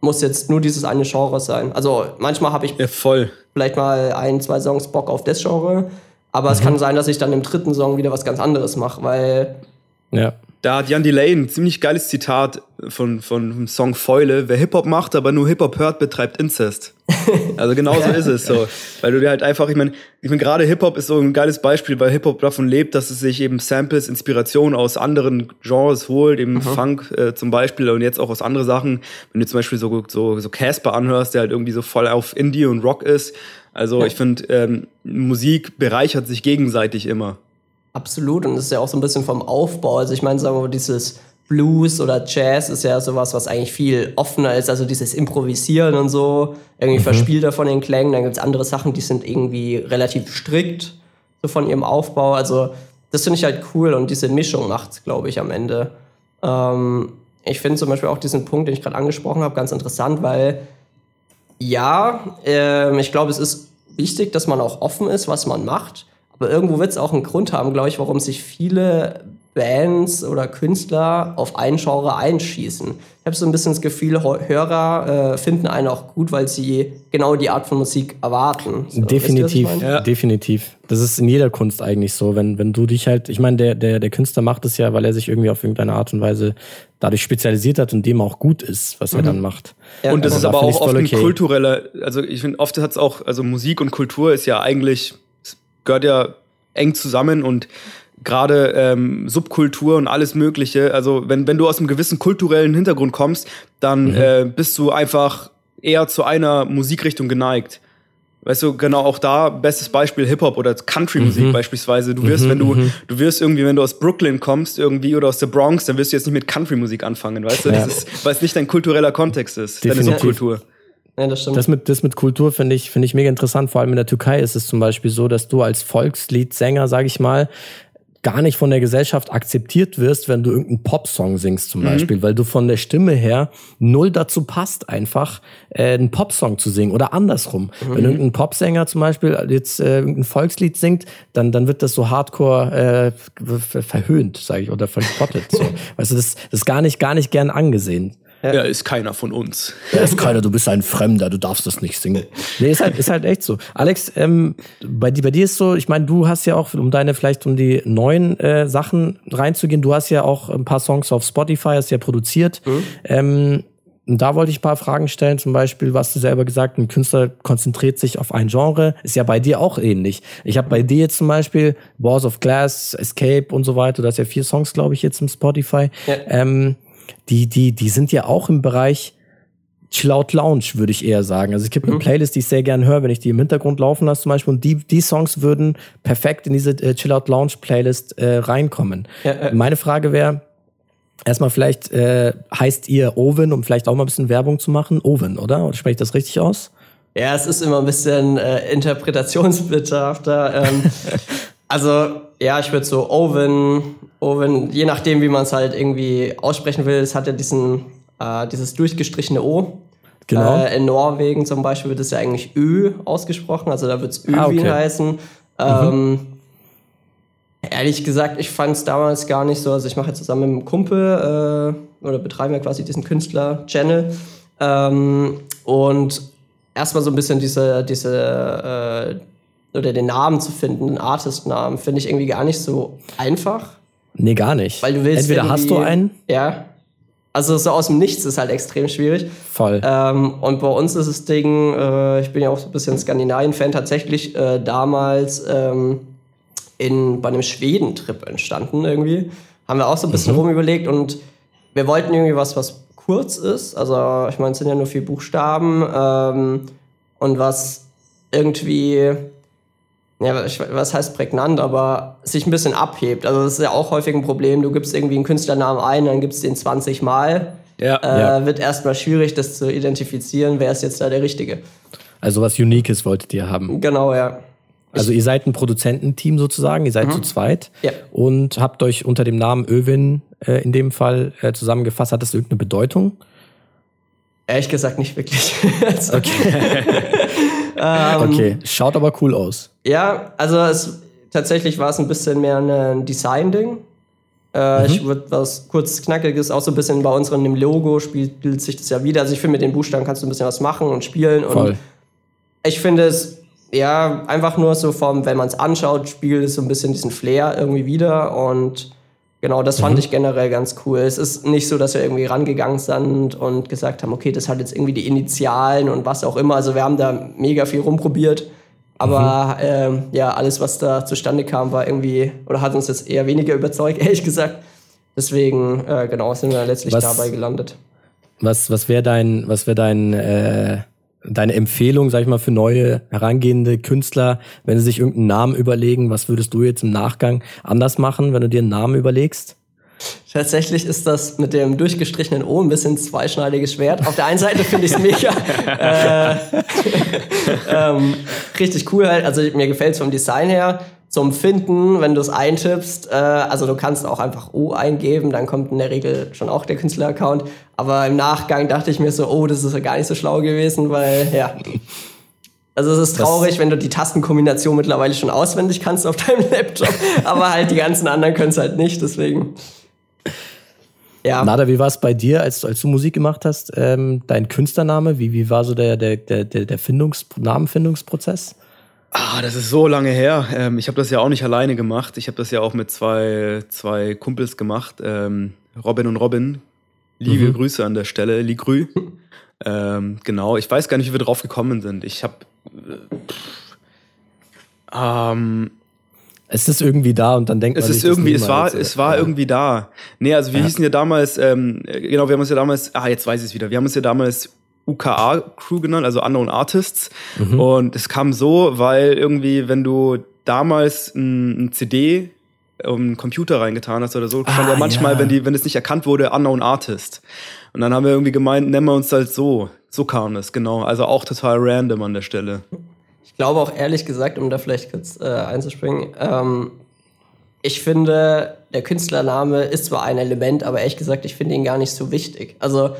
muss jetzt nur dieses eine Genre sein. Also manchmal habe ich ja, vielleicht mal ein, zwei Songs Bock auf das Genre. Aber mhm. es kann sein, dass ich dann im dritten Song wieder was ganz anderes mache, weil. Ja. Da hat Jan Delay ein ziemlich geiles Zitat von, von dem Song Fäule. Wer Hip-Hop macht, aber nur Hip-Hop hört, betreibt Inzest. Also genau so [LAUGHS] ist es so. Weil du dir halt einfach, ich meine, ich meine, gerade Hip-Hop ist so ein geiles Beispiel, weil Hip-Hop davon lebt, dass es sich eben Samples, Inspirationen aus anderen Genres holt, eben mhm. Funk äh, zum Beispiel und jetzt auch aus anderen Sachen. Wenn du zum Beispiel so, so, so Casper anhörst, der halt irgendwie so voll auf Indie und Rock ist, also ja. ich finde, ähm, Musik bereichert sich gegenseitig immer. Absolut, und das ist ja auch so ein bisschen vom Aufbau. Also ich meine, sagen wir mal, dieses Blues oder Jazz ist ja sowas, was eigentlich viel offener ist. Also dieses Improvisieren und so, irgendwie mhm. verspielter von den Klängen. Dann gibt es andere Sachen, die sind irgendwie relativ strikt, so von ihrem Aufbau. Also das finde ich halt cool und diese Mischung macht es, glaube ich, am Ende. Ähm, ich finde zum Beispiel auch diesen Punkt, den ich gerade angesprochen habe, ganz interessant, weil ja, äh, ich glaube, es ist wichtig, dass man auch offen ist, was man macht. Aber irgendwo wird es auch einen Grund haben, glaube ich, warum sich viele Bands oder Künstler auf ein Genre einschießen. Ich habe so ein bisschen das Gefühl, Hörer äh, finden einen auch gut, weil sie genau die Art von Musik erwarten. So, definitiv, ja. definitiv. Das ist in jeder Kunst eigentlich so. Wenn, wenn du dich halt, ich meine, der, der, der Künstler macht es ja, weil er sich irgendwie auf irgendeine Art und Weise dadurch spezialisiert hat und dem auch gut ist, was mhm. er dann macht. Ja, und das ist aber auch oft ein okay. kultureller, also ich finde, oft hat es auch, also Musik und Kultur ist ja eigentlich, gehört ja eng zusammen und gerade ähm, Subkultur und alles Mögliche. Also wenn, wenn du aus einem gewissen kulturellen Hintergrund kommst, dann mhm. äh, bist du einfach eher zu einer Musikrichtung geneigt. Weißt du, genau auch da, bestes Beispiel Hip-Hop oder Country-Musik mhm. beispielsweise. Du wirst, mhm, wenn du, mhm. du wirst irgendwie, wenn du aus Brooklyn kommst irgendwie oder aus der Bronx, dann wirst du jetzt nicht mit Country-Musik anfangen, weißt du? Ja. Das ist, weil es nicht dein kultureller Kontext ist, Definitiv. deine Subkultur. Ja, das stimmt. Das mit, das mit Kultur finde ich, finde ich mega interessant. Vor allem in der Türkei ist es zum Beispiel so, dass du als Volksliedsänger, sage ich mal, gar nicht von der Gesellschaft akzeptiert wirst, wenn du irgendeinen Popsong singst zum mhm. Beispiel, weil du von der Stimme her null dazu passt, einfach äh, einen Popsong zu singen oder andersrum. Mhm. Wenn irgendein Popsänger zum Beispiel jetzt äh, irgendein Volkslied singt, dann dann wird das so Hardcore äh, verhöhnt, sage ich, oder verspottet. so. [LAUGHS] Weißt du, das, das ist gar nicht gar nicht gern angesehen. Ja. Er ist keiner von uns. Er ist keiner, du bist ein Fremder, du darfst das nicht singen. Nee, ist halt, ist halt echt so. Alex, ähm, bei, bei dir ist so, ich meine, du hast ja auch, um deine, vielleicht um die neuen äh, Sachen reinzugehen, du hast ja auch ein paar Songs auf Spotify, hast ja produziert. Mhm. Ähm, und da wollte ich ein paar Fragen stellen, zum Beispiel, was du selber gesagt, ein Künstler konzentriert sich auf ein Genre, ist ja bei dir auch ähnlich. Ich habe bei dir jetzt zum Beispiel Wars of Glass, Escape und so weiter, du hast ja vier Songs, glaube ich, jetzt im Spotify. Ja. Ähm, die, die, die sind ja auch im Bereich Chillout Lounge, würde ich eher sagen. Also es gibt eine mhm. Playlist, die ich sehr gerne höre, wenn ich die im Hintergrund laufen lasse zum Beispiel. Und die, die Songs würden perfekt in diese äh, Chillout Lounge Playlist äh, reinkommen. Ja, äh. Meine Frage wäre, erstmal vielleicht äh, heißt ihr Owen, um vielleicht auch mal ein bisschen Werbung zu machen. Owen, oder? Oder spreche ich das richtig aus? Ja, es ist immer ein bisschen äh, interpretationsbedürfter. Ähm, [LAUGHS] also ja, ich würde so Owen, Owen, je nachdem, wie man es halt irgendwie aussprechen will, es hat ja diesen, äh, dieses durchgestrichene O. Genau. Äh, in Norwegen zum Beispiel wird es ja eigentlich Ö ausgesprochen, also da wird es Öwin ah, okay. heißen. Mhm. Ähm, ehrlich gesagt, ich fand es damals gar nicht so. Also ich mache jetzt zusammen mit einem Kumpel äh, oder betreiben ja quasi diesen Künstler-Channel. Ähm, und erstmal so ein bisschen diese, diese äh, oder den Namen zu finden, den Artist-Namen, finde ich irgendwie gar nicht so einfach. Nee, gar nicht. Weil du willst Entweder hast du einen. Ja. Also so aus dem Nichts ist halt extrem schwierig. Voll. Ähm, und bei uns ist das Ding, äh, ich bin ja auch so ein bisschen Skandinavien-Fan, tatsächlich äh, damals ähm, in, bei einem Schweden-Trip entstanden irgendwie. Haben wir auch so ein bisschen mhm. rumüberlegt und wir wollten irgendwie was, was kurz ist. Also ich meine, es sind ja nur vier Buchstaben ähm, und was irgendwie ja, was heißt prägnant, aber sich ein bisschen abhebt. Also das ist ja auch häufig ein Problem. Du gibst irgendwie einen Künstlernamen ein, dann gibst du den 20 Mal. Ja, äh, ja. Wird erstmal schwierig, das zu identifizieren, wer ist jetzt da der Richtige. Also was Uniques wolltet ihr haben. Genau, ja. Also ihr seid ein Produzententeam sozusagen, ihr seid mhm. zu zweit ja. und habt euch unter dem Namen Öwin äh, in dem Fall äh, zusammengefasst. Hat das irgendeine Bedeutung? Ehrlich gesagt nicht wirklich. [LAUGHS] also, okay. [LAUGHS] ähm, okay, schaut aber cool aus. Ja, also es, tatsächlich war es ein bisschen mehr ein Design-Ding. Äh, mhm. Ich würde was kurz Knackiges, auch so ein bisschen bei uns in dem Logo spielt, sich das ja wieder. Also ich finde, mit den Buchstaben kannst du ein bisschen was machen und spielen. Voll. Und ich finde es, ja, einfach nur so vom, wenn man es anschaut, spiegelt es so ein bisschen diesen Flair irgendwie wieder und Genau, das fand mhm. ich generell ganz cool. Es ist nicht so, dass wir irgendwie rangegangen sind und gesagt haben, okay, das hat jetzt irgendwie die Initialen und was auch immer. Also wir haben da mega viel rumprobiert. Aber mhm. ähm, ja, alles, was da zustande kam, war irgendwie, oder hat uns jetzt eher weniger überzeugt, [LAUGHS] ehrlich gesagt. Deswegen, äh, genau, sind wir letztlich was, dabei gelandet. Was, was wäre dein, was wäre dein äh, deine Empfehlung, sag ich mal, für neue herangehende Künstler, wenn sie sich irgendeinen Namen überlegen, was würdest du jetzt im Nachgang anders machen, wenn du dir einen Namen überlegst? Tatsächlich ist das mit dem durchgestrichenen O ein bisschen zweischneidiges Schwert. Auf der einen Seite finde ich es mega [LAUGHS] äh, [LAUGHS] ähm, richtig cool halt. Also mir gefällt es vom Design her zum Finden, wenn du es eintippst. Äh, also du kannst auch einfach O eingeben, dann kommt in der Regel schon auch der Künstler-Account. Aber im Nachgang dachte ich mir so, oh, das ist ja gar nicht so schlau gewesen, weil ja. Also es ist traurig, das wenn du die Tastenkombination mittlerweile schon auswendig kannst auf deinem [LAUGHS] Laptop, aber halt die ganzen anderen können es halt nicht, deswegen. Ja. Nada, wie war es bei dir, als, als du Musik gemacht hast? Ähm, dein Künstlername, wie, wie war so der, der, der, der Findungs Namenfindungsprozess? Ah, das ist so lange her. Ähm, ich habe das ja auch nicht alleine gemacht. Ich habe das ja auch mit zwei, zwei Kumpels gemacht. Ähm, Robin und Robin. Liebe mhm. Grüße an der Stelle, Ligrü. [LAUGHS] ähm, genau, ich weiß gar nicht, wie wir drauf gekommen sind. Ich habe. Äh, ähm, Es ist irgendwie da und dann denkt es man ist irgendwie, es war, es war ja. irgendwie da. Nee, also wir ja. hießen ja damals, ähm, genau, wir haben uns ja damals, ah, jetzt weiß ich es wieder, wir haben uns ja damals UKA-Crew genannt, also Unknown Artists. Mhm. Und es kam so, weil irgendwie, wenn du damals ein, ein CD um einen Computer reingetan hast oder so, stand ah, ja manchmal, ja. wenn die, wenn es nicht erkannt wurde, Unknown Artist. Und dann haben wir irgendwie gemeint, nennen wir uns halt so. So kam es, genau. Also auch total random an der Stelle. Ich glaube auch ehrlich gesagt, um da vielleicht kurz äh, einzuspringen, ähm, ich finde, der Künstlername ist zwar ein Element, aber ehrlich gesagt, ich finde ihn gar nicht so wichtig. Also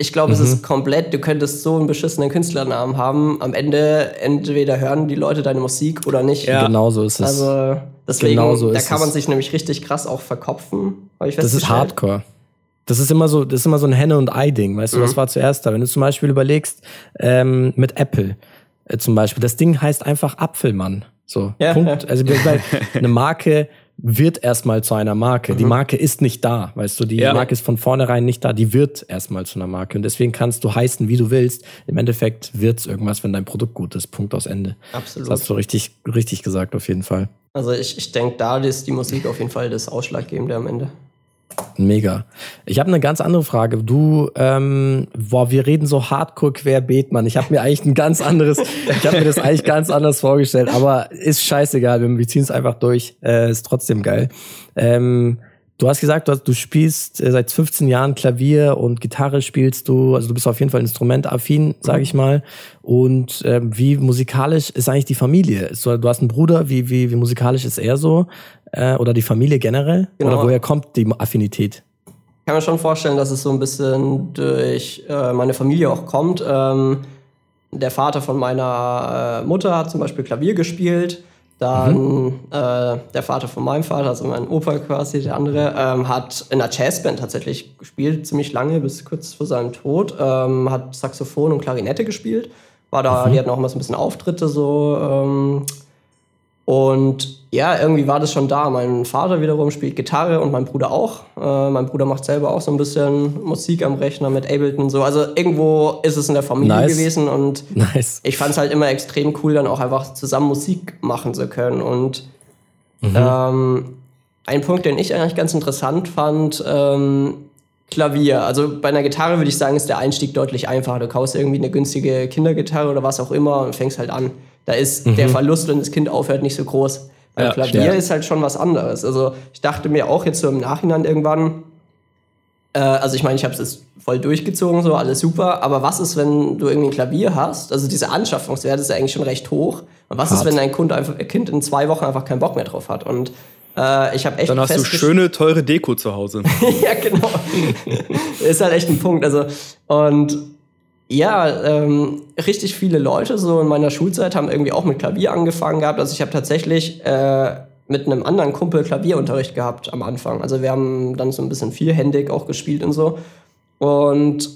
ich glaube, mhm. es ist komplett, du könntest so einen beschissenen Künstlernamen haben. Am Ende entweder hören die Leute deine Musik oder nicht. Ja, genau so ist es. Also deswegen, genau so da kann man sich nämlich richtig krass auch verkopfen. das ist Hardcore. Das ist immer so, das ist immer so ein Henne- und Ei-Ding, weißt du, mhm. was war zuerst da? Wenn du zum Beispiel überlegst, ähm, mit Apple äh, zum Beispiel, das Ding heißt einfach Apfelmann. So, ja, Punkt. Also weil [LAUGHS] eine Marke wird erstmal zu einer Marke. Mhm. Die Marke ist nicht da, weißt du, die ja. Marke ist von vornherein nicht da, die wird erstmal zu einer Marke. Und deswegen kannst du heißen, wie du willst. Im Endeffekt wird's irgendwas, wenn dein Produkt gut ist. Punkt aus Ende. Absolut. Das hast du richtig, richtig gesagt, auf jeden Fall. Also ich, ich denke, da ist die Musik auf jeden Fall das Ausschlaggebende am Ende. Mega. Ich habe eine ganz andere Frage. Du, ähm, boah, wir reden so hardcore querbeet, Mann. Ich habe mir eigentlich ein ganz anderes, ich habe mir das eigentlich ganz anders vorgestellt, aber ist scheißegal, wir ziehen es einfach durch. Äh, ist trotzdem geil. Ähm, du hast gesagt, du, hast, du spielst äh, seit 15 Jahren Klavier und Gitarre spielst du, also du bist auf jeden Fall instrumentaffin, sage ich mal. Und ähm, wie musikalisch ist eigentlich die Familie? Du hast einen Bruder, wie, wie, wie musikalisch ist er so? Äh, oder die Familie generell? Genau. Oder woher kommt die Affinität? Ich kann mir schon vorstellen, dass es so ein bisschen durch äh, meine Familie auch kommt. Ähm, der Vater von meiner äh, Mutter hat zum Beispiel Klavier gespielt. Dann mhm. äh, der Vater von meinem Vater, also mein Opa quasi, der andere, ähm, hat in einer Jazzband tatsächlich gespielt, ziemlich lange, bis kurz vor seinem Tod. Ähm, hat Saxophon und Klarinette gespielt. War da, mhm. die hatten auch mal so ein bisschen Auftritte so. Ähm, und ja, irgendwie war das schon da. Mein Vater wiederum spielt Gitarre und mein Bruder auch. Äh, mein Bruder macht selber auch so ein bisschen Musik am Rechner mit Ableton so. Also irgendwo ist es in der Familie nice. gewesen und [LAUGHS] nice. ich fand es halt immer extrem cool, dann auch einfach zusammen Musik machen zu können. Und mhm. ähm, ein Punkt, den ich eigentlich ganz interessant fand, ähm, Klavier. Also bei einer Gitarre würde ich sagen, ist der Einstieg deutlich einfacher. Du kaufst irgendwie eine günstige Kindergitarre oder was auch immer und fängst halt an. Da ist mhm. der Verlust, wenn das Kind aufhört, nicht so groß. Beim ja, Klavier ja. ist halt schon was anderes. Also ich dachte mir auch jetzt so im Nachhinein irgendwann, äh, also ich meine, ich habe es voll durchgezogen, so alles super, aber was ist, wenn du irgendwie ein Klavier hast? Also diese Anschaffungswert ist ja eigentlich schon recht hoch. Und was Hart. ist, wenn dein kind, einfach, kind in zwei Wochen einfach keinen Bock mehr drauf hat? Und äh, ich habe echt. Dann hast du schöne, teure Deko zu Hause. [LAUGHS] ja, genau. [LAUGHS] ist halt echt ein Punkt. Also, und ja, ähm, richtig viele Leute so in meiner Schulzeit haben irgendwie auch mit Klavier angefangen gehabt. Also ich habe tatsächlich äh, mit einem anderen Kumpel Klavierunterricht gehabt am Anfang. Also wir haben dann so ein bisschen vierhändig auch gespielt und so. Und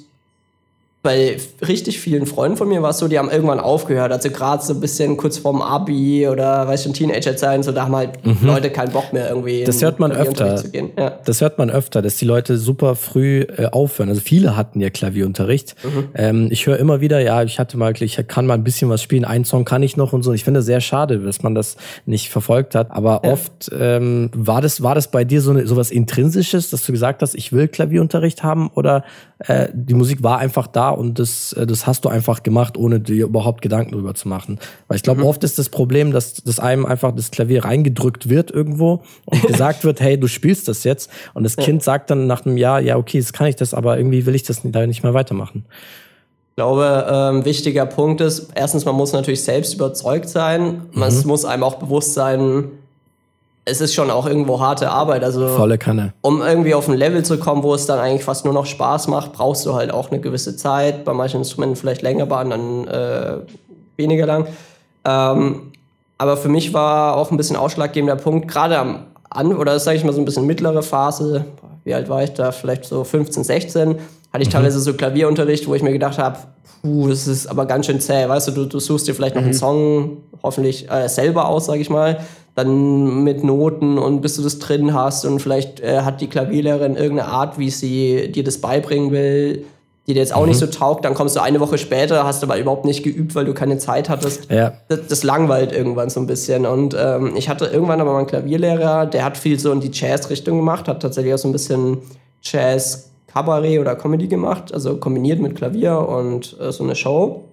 bei richtig vielen Freunden von mir war es so, die haben irgendwann aufgehört. Also gerade so ein bisschen kurz vorm Abi oder weiß schon Teenager-Zeiten, so da haben halt mhm. Leute keinen Bock mehr irgendwie. Das hört man öfter. Ja. Das hört man öfter, dass die Leute super früh äh, aufhören. Also viele hatten ja Klavierunterricht. Mhm. Ähm, ich höre immer wieder, ja, ich hatte mal, ich kann mal ein bisschen was spielen, einen Song kann ich noch und so. Ich finde sehr schade, dass man das nicht verfolgt hat. Aber ja. oft ähm, war das war das bei dir so eine, sowas intrinsisches, dass du gesagt hast, ich will Klavierunterricht haben oder äh, die Musik war einfach da und das, äh, das hast du einfach gemacht, ohne dir überhaupt Gedanken darüber zu machen. Weil ich glaube, mhm. oft ist das Problem, dass, dass einem einfach das Klavier reingedrückt wird irgendwo und [LAUGHS] gesagt wird, hey, du spielst das jetzt. Und das ja. Kind sagt dann nach einem Jahr, ja, okay, jetzt kann ich das, aber irgendwie will ich das da nicht mehr weitermachen. Ich glaube, ähm, wichtiger Punkt ist, erstens, man muss natürlich selbst überzeugt sein. Mhm. Es muss einem auch bewusst sein, es ist schon auch irgendwo harte Arbeit. Also volle Kanne. Um irgendwie auf ein Level zu kommen, wo es dann eigentlich fast nur noch Spaß macht, brauchst du halt auch eine gewisse Zeit. Bei manchen Instrumenten vielleicht länger, bei anderen äh, weniger lang. Ähm, aber für mich war auch ein bisschen ausschlaggebender Punkt, gerade am an oder sage ich mal so ein bisschen mittlere Phase, wie alt war ich da, vielleicht so 15, 16, hatte ich mhm. teilweise so Klavierunterricht, wo ich mir gedacht habe, puh, das ist aber ganz schön zäh, weißt du, du, du suchst dir vielleicht noch mhm. einen Song, hoffentlich äh, selber aus, sage ich mal, dann mit Noten und bis du das drin hast und vielleicht äh, hat die Klavierlehrerin irgendeine Art, wie sie dir das beibringen will, die dir jetzt auch mhm. nicht so taugt, dann kommst du eine Woche später, hast aber überhaupt nicht geübt, weil du keine Zeit hattest. Ja. Das, das langweilt irgendwann so ein bisschen. Und ähm, ich hatte irgendwann aber meinen Klavierlehrer, der hat viel so in die Jazz-Richtung gemacht, hat tatsächlich auch so ein bisschen Jazz, Kabarett oder Comedy gemacht, also kombiniert mit Klavier und äh, so eine Show.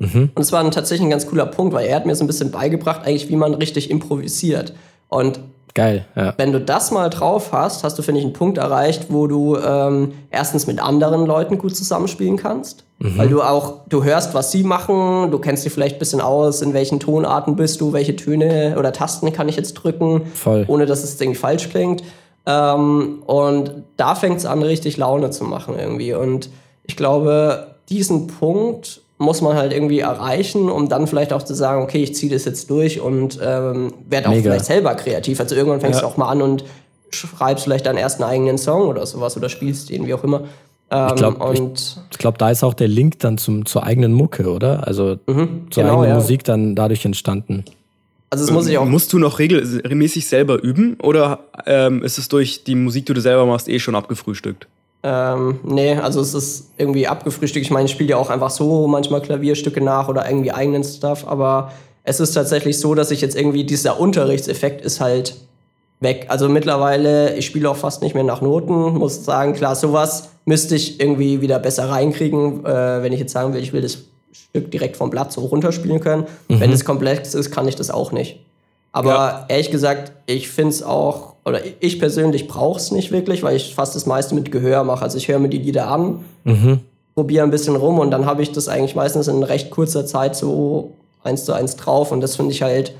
Mhm. Und es war tatsächlich ein ganz cooler Punkt, weil er hat mir so ein bisschen beigebracht, eigentlich, wie man richtig improvisiert. Und Geil, ja. Wenn du das mal drauf hast, hast du, finde ich, einen Punkt erreicht, wo du ähm, erstens mit anderen Leuten gut zusammenspielen kannst. Mhm. Weil du auch, du hörst, was sie machen, du kennst dich vielleicht ein bisschen aus, in welchen Tonarten bist du, welche Töne oder Tasten kann ich jetzt drücken, Voll. ohne dass es irgendwie falsch klingt. Ähm, und da fängt es an, richtig Laune zu machen irgendwie. Und ich glaube, diesen Punkt muss man halt irgendwie erreichen, um dann vielleicht auch zu sagen, okay, ich ziehe das jetzt durch und ähm, werde auch Mega. vielleicht selber kreativ. Also irgendwann fängst ja. du auch mal an und schreibst vielleicht deinen ersten eigenen Song oder sowas oder spielst den, wie auch immer. Ähm, ich glaube, ich, glaub, da ist auch der Link dann zum, zur eigenen Mucke, oder? Also mhm, zur genau, eigenen ja. Musik dann dadurch entstanden. Also das muss ich auch. Musst du noch regelmäßig selber üben oder ähm, ist es durch die Musik, die du selber machst, eh schon abgefrühstückt? Ähm, nee, also es ist irgendwie abgefrühstückt. Ich meine, ich spiele ja auch einfach so manchmal Klavierstücke nach oder irgendwie eigenen Stuff, aber es ist tatsächlich so, dass ich jetzt irgendwie dieser Unterrichtseffekt ist halt weg. Also mittlerweile, ich spiele auch fast nicht mehr nach Noten, muss sagen, klar, sowas müsste ich irgendwie wieder besser reinkriegen, äh, wenn ich jetzt sagen will, ich will das Stück direkt vom Blatt so runterspielen können. Mhm. Wenn es komplex ist, kann ich das auch nicht. Aber ja. ehrlich gesagt, ich finde es auch, oder ich persönlich brauche es nicht wirklich, weil ich fast das meiste mit Gehör mache. Also ich höre mir die Lieder an, mhm. probiere ein bisschen rum und dann habe ich das eigentlich meistens in recht kurzer Zeit so eins zu eins drauf. Und das finde ich halt.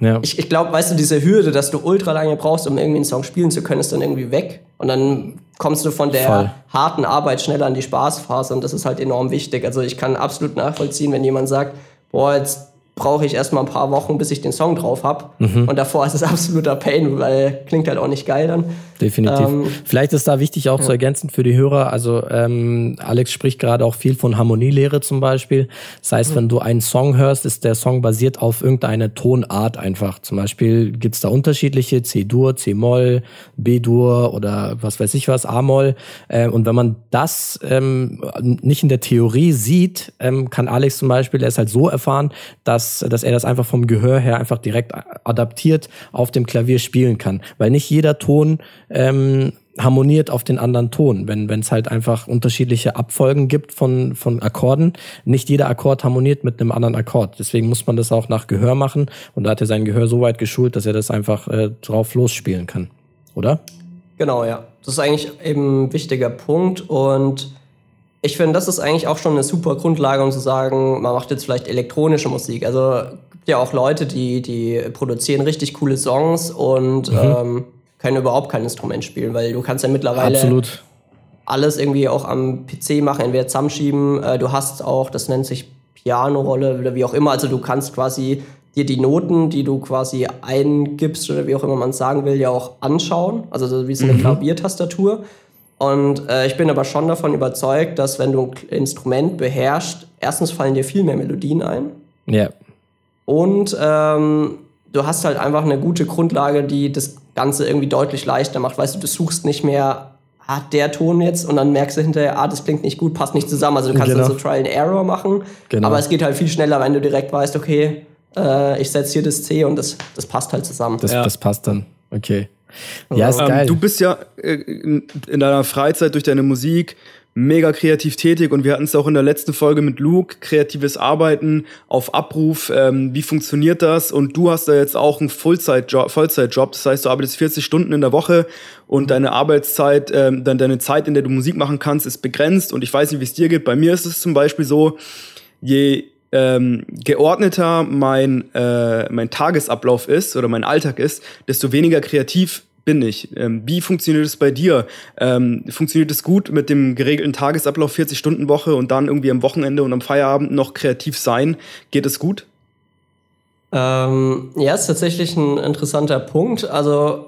Ja. Ich, ich glaube, weißt du, diese Hürde, dass du ultra lange brauchst, um irgendwie einen Song spielen zu können, ist dann irgendwie weg. Und dann kommst du von der Voll. harten Arbeit schneller an die Spaßphase und das ist halt enorm wichtig. Also ich kann absolut nachvollziehen, wenn jemand sagt, boah, jetzt brauche ich erstmal ein paar Wochen, bis ich den Song drauf habe. Mhm. Und davor ist es [LAUGHS] absoluter Pain, weil klingt halt auch nicht geil dann. Definitiv. Ähm, Vielleicht ist da wichtig auch ja. zu ergänzen für die Hörer. Also ähm, Alex spricht gerade auch viel von Harmonielehre zum Beispiel. Das heißt, mhm. wenn du einen Song hörst, ist der Song basiert auf irgendeine Tonart einfach. Zum Beispiel gibt's da unterschiedliche C-Dur, C-Moll, B-Dur oder was weiß ich was, A-Moll. Äh, und wenn man das ähm, nicht in der Theorie sieht, ähm, kann Alex zum Beispiel, er ist halt so erfahren, dass dass, dass er das einfach vom Gehör her einfach direkt adaptiert auf dem Klavier spielen kann. Weil nicht jeder Ton ähm, harmoniert auf den anderen Ton. Wenn es halt einfach unterschiedliche Abfolgen gibt von, von Akkorden, nicht jeder Akkord harmoniert mit einem anderen Akkord. Deswegen muss man das auch nach Gehör machen. Und da hat er sein Gehör so weit geschult, dass er das einfach äh, drauf losspielen kann. Oder? Genau, ja. Das ist eigentlich eben ein wichtiger Punkt. Und ich finde, das ist eigentlich auch schon eine super Grundlage, um zu sagen, man macht jetzt vielleicht elektronische Musik. Also gibt ja auch Leute, die, die produzieren richtig coole Songs und mhm. ähm, können überhaupt kein Instrument spielen, weil du kannst ja mittlerweile Absolut. alles irgendwie auch am PC machen, entweder zusammenschieben. Äh, du hast auch, das nennt sich Piano-Rolle oder wie auch immer. Also du kannst quasi dir die Noten, die du quasi eingibst oder wie auch immer man sagen will, ja auch anschauen. Also wie so eine mhm. Klaviertastatur. Und äh, ich bin aber schon davon überzeugt, dass wenn du ein Instrument beherrschst, erstens fallen dir viel mehr Melodien ein. Ja. Und ähm, du hast halt einfach eine gute Grundlage, die das Ganze irgendwie deutlich leichter macht. Weißt du, du suchst nicht mehr, hat ah, der Ton jetzt und dann merkst du hinterher, ah, das klingt nicht gut, passt nicht zusammen. Also du kannst genau. dann so Trial and Error machen. Genau. Aber es geht halt viel schneller, wenn du direkt weißt, okay, äh, ich setze hier das C und das, das passt halt zusammen. Das, ja. das passt dann. Okay. Ja, ist ähm, geil. Du bist ja äh, in deiner Freizeit durch deine Musik mega kreativ tätig und wir hatten es auch in der letzten Folge mit Luke, kreatives Arbeiten auf Abruf, ähm, wie funktioniert das? Und du hast da jetzt auch einen Vollzeitjob, Vollzeitjob, das heißt, du arbeitest 40 Stunden in der Woche und deine Arbeitszeit, ähm, dann deine Zeit, in der du Musik machen kannst, ist begrenzt und ich weiß nicht, wie es dir geht. Bei mir ist es zum Beispiel so, je ähm, geordneter mein, äh, mein Tagesablauf ist oder mein Alltag ist, desto weniger kreativ bin ich. Ähm, wie funktioniert es bei dir? Ähm, funktioniert es gut mit dem geregelten Tagesablauf 40-Stunden-Woche und dann irgendwie am Wochenende und am Feierabend noch kreativ sein? Geht es gut? Ähm, ja, ist tatsächlich ein interessanter Punkt. Also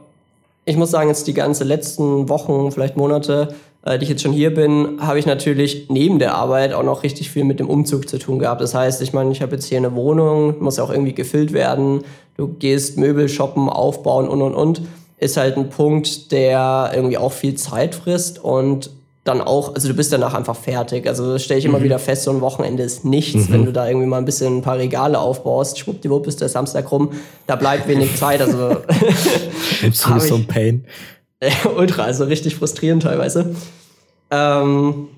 ich muss sagen, jetzt die ganze letzten Wochen, vielleicht Monate, die ich jetzt schon hier bin, habe ich natürlich neben der Arbeit auch noch richtig viel mit dem Umzug zu tun gehabt. Das heißt, ich meine, ich habe jetzt hier eine Wohnung, muss auch irgendwie gefüllt werden. Du gehst Möbel shoppen, aufbauen und und und. Ist halt ein Punkt, der irgendwie auch viel Zeit frisst und dann auch, also du bist danach einfach fertig. Also stelle ich immer mhm. wieder fest, so ein Wochenende ist nichts, mhm. wenn du da irgendwie mal ein bisschen ein paar Regale aufbaust, schwuppdiwupp ist der Samstag rum, da bleibt wenig Zeit. Also Jetzt [LAUGHS] so ein Pain. [LAUGHS] ultra, also richtig frustrierend teilweise. Ähm,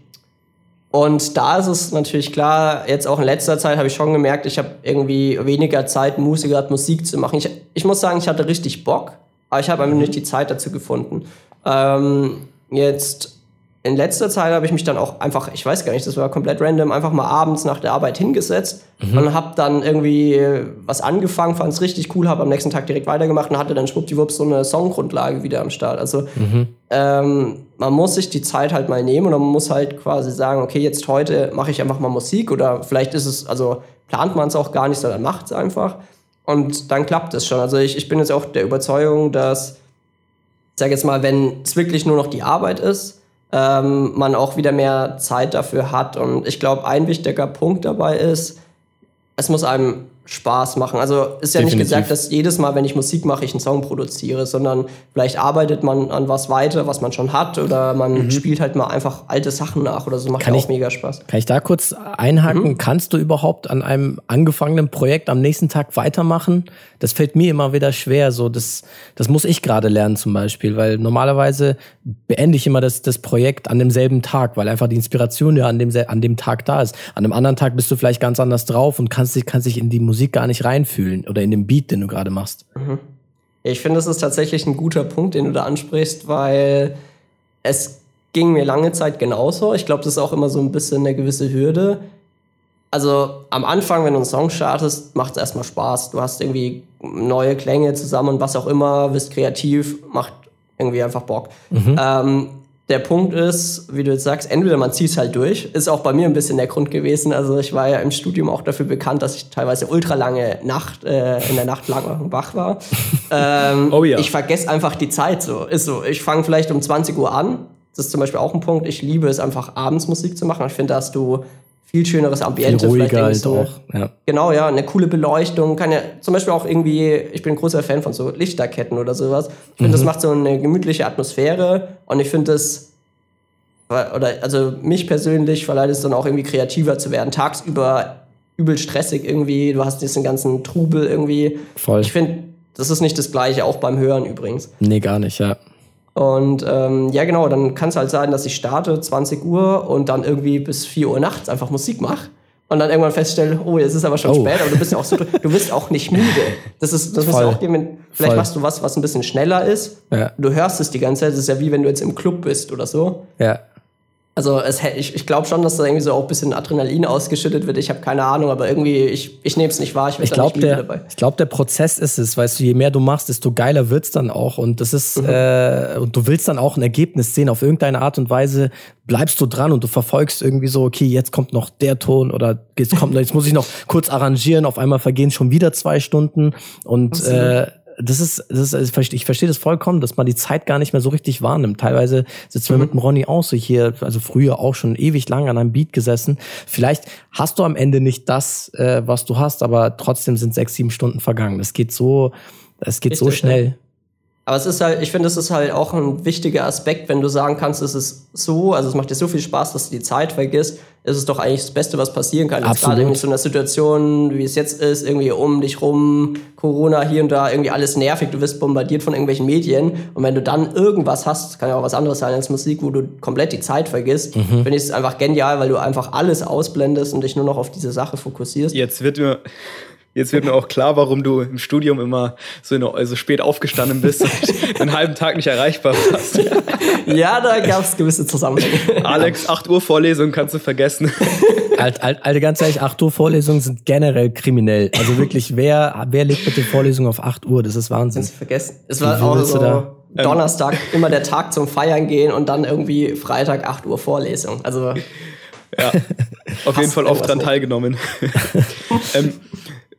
und da ist es natürlich klar, jetzt auch in letzter Zeit habe ich schon gemerkt, ich habe irgendwie weniger Zeit, Musiker, Musik zu machen. Ich, ich muss sagen, ich hatte richtig Bock, aber ich habe einfach nicht die Zeit dazu gefunden. Ähm, jetzt in letzter Zeit habe ich mich dann auch einfach, ich weiß gar nicht, das war komplett random, einfach mal abends nach der Arbeit hingesetzt mhm. und habe dann irgendwie was angefangen, fand es richtig cool, habe am nächsten Tag direkt weitergemacht und hatte dann schwuppdiwupps so eine Songgrundlage wieder am Start. Also mhm. ähm, man muss sich die Zeit halt mal nehmen und man muss halt quasi sagen, okay, jetzt heute mache ich einfach mal Musik oder vielleicht ist es, also plant man es auch gar nicht, sondern macht es einfach und dann klappt es schon. Also ich, ich bin jetzt auch der Überzeugung, dass, ich sage jetzt mal, wenn es wirklich nur noch die Arbeit ist, ähm, man auch wieder mehr Zeit dafür hat. Und ich glaube, ein wichtiger Punkt dabei ist, es muss einem Spaß machen. Also ist ja Definitiv. nicht gesagt, dass jedes Mal, wenn ich Musik mache, ich einen Song produziere, sondern vielleicht arbeitet man an was weiter, was man schon hat, oder man mhm. spielt halt mal einfach alte Sachen nach oder so. Macht kann ja auch ich, mega Spaß. Kann ich da kurz einhaken? Mhm. Kannst du überhaupt an einem angefangenen Projekt am nächsten Tag weitermachen? Das fällt mir immer wieder schwer. So, das, das muss ich gerade lernen zum Beispiel, weil normalerweise beende ich immer das, das Projekt an demselben Tag, weil einfach die Inspiration ja an dem, an dem Tag da ist. An einem anderen Tag bist du vielleicht ganz anders drauf und kannst dich, kannst dich in die Musik Musik gar nicht reinfühlen oder in den Beat, den du gerade machst. Mhm. Ich finde, das ist tatsächlich ein guter Punkt, den du da ansprichst, weil es ging mir lange Zeit genauso. Ich glaube, das ist auch immer so ein bisschen eine gewisse Hürde. Also am Anfang, wenn du einen Song startest, macht es erstmal Spaß. Du hast irgendwie neue Klänge zusammen und was auch immer, bist kreativ, macht irgendwie einfach Bock. Mhm. Ähm, der Punkt ist, wie du jetzt sagst, entweder man zieht es halt durch, ist auch bei mir ein bisschen der Grund gewesen. Also ich war ja im Studium auch dafür bekannt, dass ich teilweise ultra lange Nacht, äh, in der Nacht lang wach war. [LAUGHS] ähm, oh ja. Ich vergesse einfach die Zeit so. Ist so. Ich fange vielleicht um 20 Uhr an. Das ist zum Beispiel auch ein Punkt. Ich liebe es einfach abends Musik zu machen. Ich finde, dass du viel schöneres Ambiente. Viel ruhiger halt so. auch. Ja. Genau, ja, eine coole Beleuchtung. Kann ja zum Beispiel auch irgendwie, ich bin ein großer Fan von so Lichterketten oder sowas. Ich finde, mhm. das macht so eine gemütliche Atmosphäre und ich finde das oder also mich persönlich verleitet es dann auch irgendwie kreativer zu werden. Tagsüber übel stressig irgendwie, du hast diesen ganzen Trubel irgendwie. Voll. Ich finde, das ist nicht das gleiche, auch beim Hören übrigens. Nee, gar nicht, ja. Und ähm, ja, genau, dann kann es halt sein, dass ich starte 20 Uhr und dann irgendwie bis 4 Uhr nachts einfach Musik mache. Und dann irgendwann feststelle, oh, jetzt ist aber schon oh. spät, aber du bist ja auch so, du bist auch nicht müde. Das ist, das ja auch geben, vielleicht Voll. machst du was, was ein bisschen schneller ist. Ja. Du hörst es die ganze Zeit. Das ist ja wie wenn du jetzt im Club bist oder so. Ja. Also es, ich, ich glaube schon, dass da irgendwie so auch ein bisschen Adrenalin ausgeschüttet wird. Ich habe keine Ahnung, aber irgendwie, ich, ich nehme es nicht wahr. Ich, ich glaube, der, ich glaub, der Prozess ist es, weißt du, je mehr du machst, desto geiler wird's dann auch. Und das ist, mhm. äh, und du willst dann auch ein Ergebnis sehen. Auf irgendeine Art und Weise bleibst du dran und du verfolgst irgendwie so, okay, jetzt kommt noch der Ton oder jetzt kommt, jetzt muss ich noch kurz arrangieren. Auf einmal vergehen schon wieder zwei Stunden und äh, das ist, das ist, ich verstehe das vollkommen, dass man die Zeit gar nicht mehr so richtig wahrnimmt. Teilweise sitzen wir mhm. mit dem Ronny auch so hier, also früher auch schon ewig lang an einem Beat gesessen. Vielleicht hast du am Ende nicht das, äh, was du hast, aber trotzdem sind sechs, sieben Stunden vergangen. Das geht so, es geht richtig, so schnell. Aber es ist halt, ich finde, es ist halt auch ein wichtiger Aspekt, wenn du sagen kannst, es ist so, also es macht dir so viel Spaß, dass du die Zeit vergisst, ist es doch eigentlich das Beste, was passieren kann. Absolut. Jetzt gerade in so einer Situation, wie es jetzt ist, irgendwie um dich rum, Corona hier und da, irgendwie alles nervig, du wirst bombardiert von irgendwelchen Medien und wenn du dann irgendwas hast, kann ja auch was anderes sein als Musik, wo du komplett die Zeit vergisst, mhm. finde ich es einfach genial, weil du einfach alles ausblendest und dich nur noch auf diese Sache fokussierst. Jetzt wird mir Jetzt wird mir auch klar, warum du im Studium immer so, in, also spät aufgestanden bist und [LAUGHS] einen halben Tag nicht erreichbar warst. [LAUGHS] Ja, da gab es gewisse Zusammenhänge. Alex, 8 Uhr Vorlesung kannst du vergessen. [LAUGHS] Alt, alt, Alter, ganz ehrlich, 8 Uhr Vorlesungen sind generell kriminell. Also wirklich, wer, wer legt bitte Vorlesungen auf 8 Uhr? Das ist Wahnsinn. Kannst du vergessen. Es war auch so Donnerstag immer der Tag zum Feiern gehen und dann irgendwie Freitag 8 Uhr Vorlesung. Also ja, auf jeden Fall oft dran teilgenommen. ähm, äh,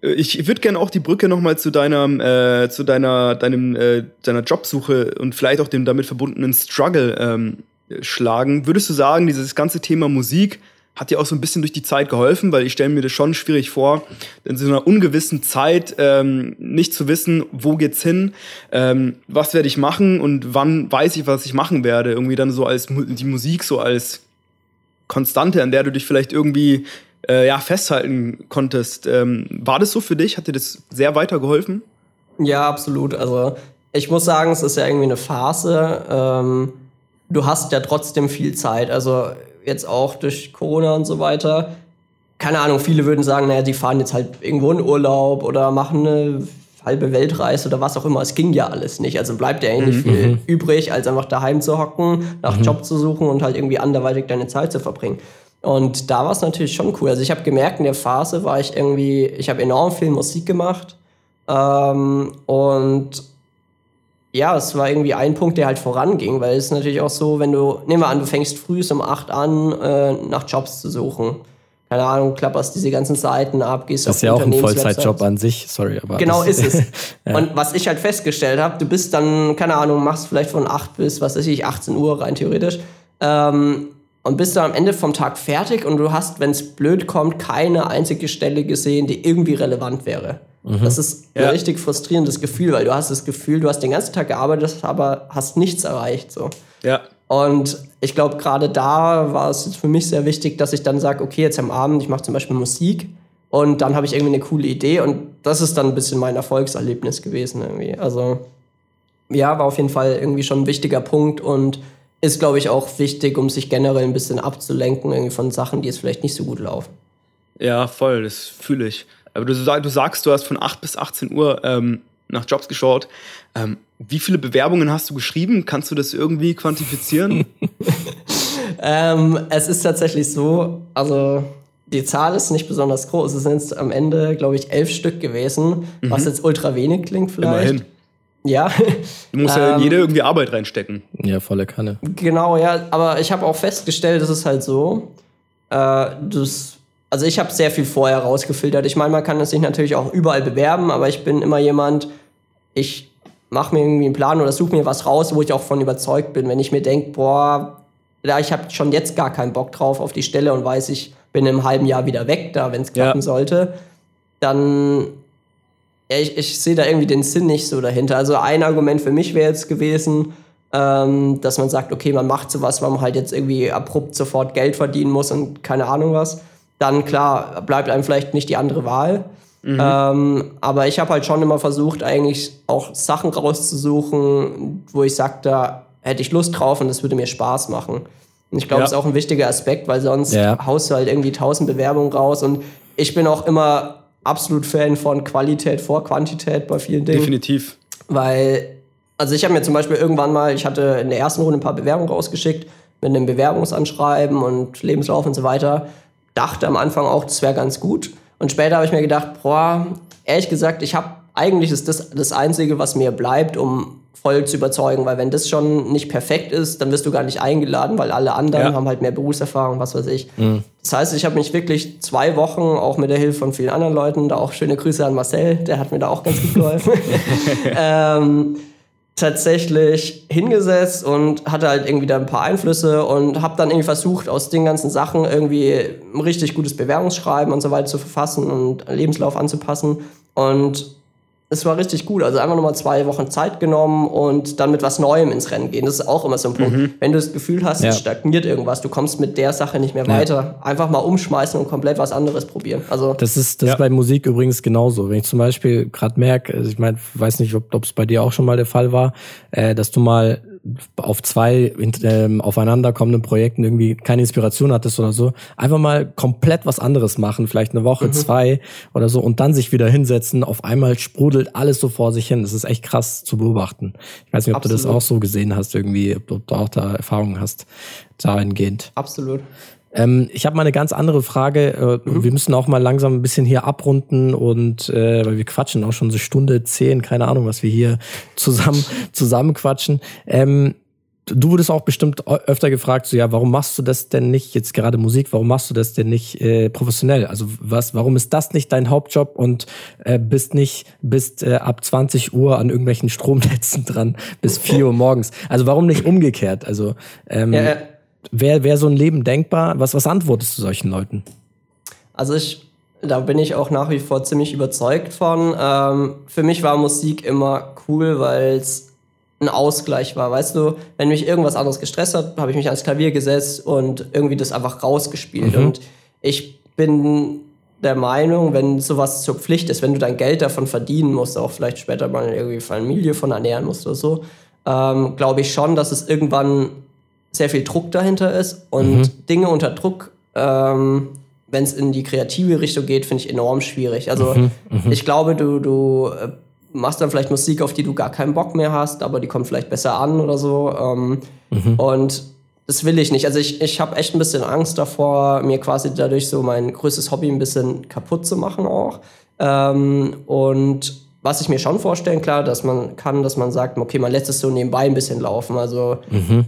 ich würde gerne auch die Brücke nochmal zu deiner, äh, zu deiner, deinem, äh, deiner Jobsuche und vielleicht auch dem damit verbundenen Struggle ähm, schlagen. Würdest du sagen, dieses ganze Thema Musik hat dir auch so ein bisschen durch die Zeit geholfen, weil ich stelle mir das schon schwierig vor, in so einer ungewissen Zeit ähm, nicht zu wissen, wo geht's hin, ähm, was werde ich machen und wann weiß ich, was ich machen werde. Irgendwie dann so als die Musik so als Konstante, an der du dich vielleicht irgendwie äh, ja, festhalten konntest. Ähm, war das so für dich? Hat dir das sehr weitergeholfen? Ja, absolut. Also ich muss sagen, es ist ja irgendwie eine Phase. Ähm, du hast ja trotzdem viel Zeit. Also jetzt auch durch Corona und so weiter. Keine Ahnung, viele würden sagen, naja, die fahren jetzt halt irgendwo in Urlaub oder machen eine halbe Weltreise oder was auch immer. Es ging ja alles nicht. Also bleibt ja eh nicht mhm. viel mhm. übrig, als einfach daheim zu hocken, nach mhm. Job zu suchen und halt irgendwie anderweitig deine Zeit zu verbringen. Und da war es natürlich schon cool. Also ich habe gemerkt, in der Phase war ich irgendwie, ich habe enorm viel Musik gemacht. Ähm, und ja, es war irgendwie ein Punkt, der halt voranging, weil es ist natürlich auch so, wenn du, nehmen wir an, du fängst früh um acht an, äh, nach Jobs zu suchen. Keine Ahnung, klapperst diese ganzen Seiten ab, gehst das auf Das ist ja auch ein Vollzeitjob an sich, sorry, aber. Genau ist es. [LAUGHS] ja. Und was ich halt festgestellt habe, du bist dann, keine Ahnung, machst vielleicht von acht bis, was weiß ich, 18 Uhr rein theoretisch. Ähm, und bist dann am Ende vom Tag fertig und du hast, wenn es blöd kommt, keine einzige Stelle gesehen, die irgendwie relevant wäre. Mhm. Das ist ein richtig frustrierendes Gefühl, weil du hast das Gefühl, du hast den ganzen Tag gearbeitet, aber hast nichts erreicht. So. Ja. Und ich glaube, gerade da war es für mich sehr wichtig, dass ich dann sage, okay, jetzt am Abend, ich mache zum Beispiel Musik und dann habe ich irgendwie eine coole Idee und das ist dann ein bisschen mein Erfolgserlebnis gewesen irgendwie. Also ja, war auf jeden Fall irgendwie schon ein wichtiger Punkt und ist, glaube ich, auch wichtig, um sich generell ein bisschen abzulenken irgendwie von Sachen, die jetzt vielleicht nicht so gut laufen. Ja, voll, das fühle ich. Aber du, du sagst, du hast von 8 bis 18 Uhr ähm, nach Jobs geschaut. Ähm, wie viele Bewerbungen hast du geschrieben? Kannst du das irgendwie quantifizieren? [LAUGHS] [LAUGHS] ähm, es ist tatsächlich so, also die Zahl ist nicht besonders groß. Es sind jetzt am Ende, glaube ich, elf Stück gewesen, mhm. was jetzt ultra wenig klingt vielleicht. Immerhin. Ja. Du musst ja in jede irgendwie Arbeit reinstecken. Ja, volle Kanne. Genau, ja. Aber ich habe auch festgestellt, es ist halt so, äh, das also ich habe sehr viel vorher rausgefiltert. Ich meine, man kann sich natürlich auch überall bewerben, aber ich bin immer jemand, ich mache mir irgendwie einen Plan oder suche mir was raus, wo ich auch von überzeugt bin. Wenn ich mir denke, boah, da ich habe schon jetzt gar keinen Bock drauf auf die Stelle und weiß, ich bin im halben Jahr wieder weg da, wenn es klappen ja. sollte, dann ja, ich, ich sehe da irgendwie den Sinn nicht so dahinter. Also ein Argument für mich wäre jetzt gewesen, ähm, dass man sagt, okay, man macht sowas, weil man halt jetzt irgendwie abrupt sofort Geld verdienen muss und keine Ahnung was dann klar bleibt einem vielleicht nicht die andere Wahl. Mhm. Ähm, aber ich habe halt schon immer versucht, eigentlich auch Sachen rauszusuchen, wo ich sage, da hätte ich Lust drauf und das würde mir Spaß machen. Und ich glaube, ja. das ist auch ein wichtiger Aspekt, weil sonst ja. haust du halt irgendwie tausend Bewerbungen raus. Und ich bin auch immer absolut Fan von Qualität vor Quantität bei vielen Dingen. Definitiv. Weil, also ich habe mir zum Beispiel irgendwann mal, ich hatte in der ersten Runde ein paar Bewerbungen rausgeschickt mit einem Bewerbungsanschreiben und Lebenslauf und so weiter dachte am Anfang auch, das wäre ganz gut. Und später habe ich mir gedacht, boah, ehrlich gesagt, ich habe eigentlich ist das das Einzige, was mir bleibt, um voll zu überzeugen, weil wenn das schon nicht perfekt ist, dann wirst du gar nicht eingeladen, weil alle anderen ja. haben halt mehr Berufserfahrung, was weiß ich. Mhm. Das heißt, ich habe mich wirklich zwei Wochen, auch mit der Hilfe von vielen anderen Leuten, da auch schöne Grüße an Marcel, der hat mir da auch ganz gut geholfen, [LAUGHS] ähm, tatsächlich hingesetzt und hatte halt irgendwie da ein paar Einflüsse und habe dann irgendwie versucht, aus den ganzen Sachen irgendwie ein richtig gutes Bewerbungsschreiben und so weiter zu verfassen und Lebenslauf anzupassen. Und es war richtig gut. Also einfach nochmal zwei Wochen Zeit genommen und dann mit was Neuem ins Rennen gehen. Das ist auch immer so ein Punkt. Mhm. Wenn du das Gefühl hast, ja. es stagniert irgendwas, du kommst mit der Sache nicht mehr ja. weiter, einfach mal umschmeißen und komplett was anderes probieren. Also das ist das ja. ist bei Musik übrigens genauso. Wenn ich zum Beispiel gerade merke, also ich meine, weiß nicht, ob es bei dir auch schon mal der Fall war, äh, dass du mal auf zwei ähm, aufeinanderkommenden Projekten irgendwie keine Inspiration hattest oder so, einfach mal komplett was anderes machen, vielleicht eine Woche, mhm. zwei oder so und dann sich wieder hinsetzen. Auf einmal sprudelt alles so vor sich hin. Das ist echt krass zu beobachten. Ich weiß nicht, ob Absolut. du das auch so gesehen hast, irgendwie, ob du auch da Erfahrungen hast dahingehend. Absolut. Ähm, ich habe mal eine ganz andere Frage. Äh, mhm. Wir müssen auch mal langsam ein bisschen hier abrunden und äh, weil wir quatschen auch schon so Stunde zehn, keine Ahnung, was wir hier zusammen [LAUGHS] zusammen quatschen. Ähm, du wurdest auch bestimmt öfter gefragt, so ja, warum machst du das denn nicht jetzt gerade Musik? Warum machst du das denn nicht äh, professionell? Also was? Warum ist das nicht dein Hauptjob und äh, bist nicht bist äh, ab 20 Uhr an irgendwelchen Stromnetzen dran [LAUGHS] bis 4 Uhr morgens? Also warum nicht umgekehrt? Also ähm, ja, Wäre wär so ein Leben denkbar? Was, was antwortest du solchen Leuten? Also ich, da bin ich auch nach wie vor ziemlich überzeugt von. Ähm, für mich war Musik immer cool, weil es ein Ausgleich war. Weißt du, wenn mich irgendwas anderes gestresst hat, habe ich mich ans Klavier gesetzt und irgendwie das einfach rausgespielt. Mhm. Und ich bin der Meinung, wenn sowas zur Pflicht ist, wenn du dein Geld davon verdienen musst, auch vielleicht später mal irgendwie Familie von ernähren musst oder so, ähm, glaube ich schon, dass es irgendwann sehr viel Druck dahinter ist und mhm. Dinge unter Druck, ähm, wenn es in die kreative Richtung geht, finde ich enorm schwierig. Also mhm. Mhm. ich glaube, du, du äh, machst dann vielleicht Musik, auf die du gar keinen Bock mehr hast, aber die kommt vielleicht besser an oder so. Ähm, mhm. Und das will ich nicht. Also ich, ich habe echt ein bisschen Angst davor, mir quasi dadurch so mein größtes Hobby ein bisschen kaputt zu machen auch. Ähm, und was ich mir schon vorstellen, klar, dass man kann, dass man sagt, okay, man lässt es so nebenbei ein bisschen laufen. Also mhm.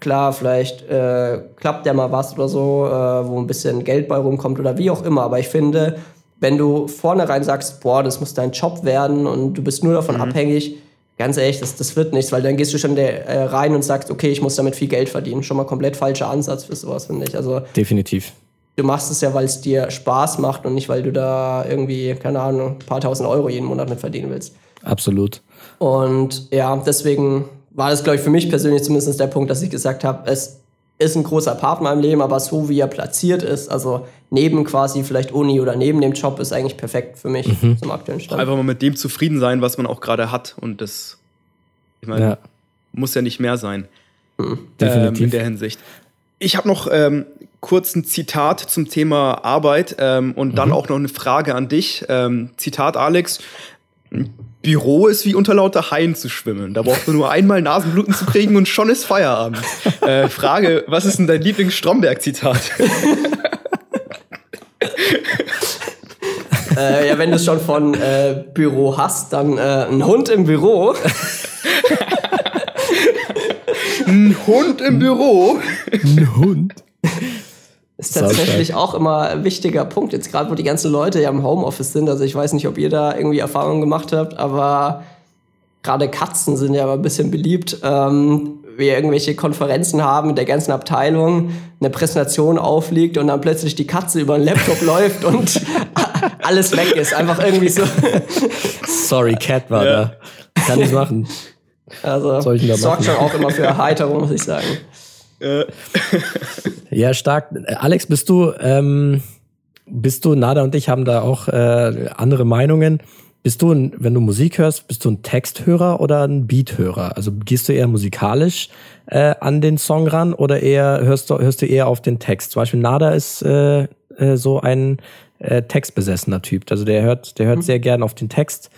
Klar, vielleicht äh, klappt ja mal was oder so, äh, wo ein bisschen Geld bei rumkommt oder wie auch immer. Aber ich finde, wenn du vornherein sagst, boah, das muss dein Job werden und du bist nur davon mhm. abhängig, ganz ehrlich, das, das wird nichts, weil dann gehst du schon der, äh, rein und sagst, okay, ich muss damit viel Geld verdienen. Schon mal komplett falscher Ansatz für sowas, finde ich. Also, Definitiv. Du machst es ja, weil es dir Spaß macht und nicht, weil du da irgendwie, keine Ahnung, ein paar tausend Euro jeden Monat mit verdienen willst. Absolut. Und ja, deswegen war das, glaube ich, für mich persönlich zumindest der Punkt, dass ich gesagt habe, es ist ein großer Part in meinem Leben, aber so wie er platziert ist, also neben quasi vielleicht Uni oder neben dem Job, ist eigentlich perfekt für mich mhm. zum aktuellen Stand. Einfach mal mit dem zufrieden sein, was man auch gerade hat. Und das, ich meine, ja. muss ja nicht mehr sein. Mhm. Definitiv. Ähm, in der Hinsicht. Ich habe noch ähm, kurz ein Zitat zum Thema Arbeit ähm, und dann mhm. auch noch eine Frage an dich. Ähm, Zitat Alex. Büro ist wie unter lauter Haien zu schwimmen. Da braucht man nur einmal Nasenbluten zu kriegen und schon ist Feierabend. Äh, Frage, was ist denn dein Lieblings-Stromberg-Zitat? [LAUGHS] äh, ja, wenn du es schon von äh, Büro hast, dann äh, ein Hund im Büro. [LAUGHS] ein Hund im Büro? Ein Hund? [LAUGHS] Ist tatsächlich auch immer ein wichtiger Punkt, jetzt gerade wo die ganzen Leute ja im Homeoffice sind. Also ich weiß nicht, ob ihr da irgendwie Erfahrungen gemacht habt, aber gerade Katzen sind ja ein bisschen beliebt. Ähm, wir irgendwelche Konferenzen haben mit der ganzen Abteilung, eine Präsentation aufliegt und dann plötzlich die Katze über den Laptop [LAUGHS] läuft und [LAUGHS] alles weg ist. Einfach irgendwie so. [LAUGHS] Sorry, Cat war ja. da. Kann ich machen. Also sorgt schon auch immer für Erheiterung, muss ich sagen. [LAUGHS] ja, stark. Alex, bist du, ähm, bist du, Nada und ich haben da auch äh, andere Meinungen. Bist du, ein, wenn du Musik hörst, bist du ein Texthörer oder ein Beathörer? Also gehst du eher musikalisch äh, an den Song ran oder eher hörst du, hörst du eher auf den Text? Zum Beispiel Nada ist äh, äh, so ein äh, textbesessener Typ. Also der hört, der hört mhm. sehr gern auf den Text.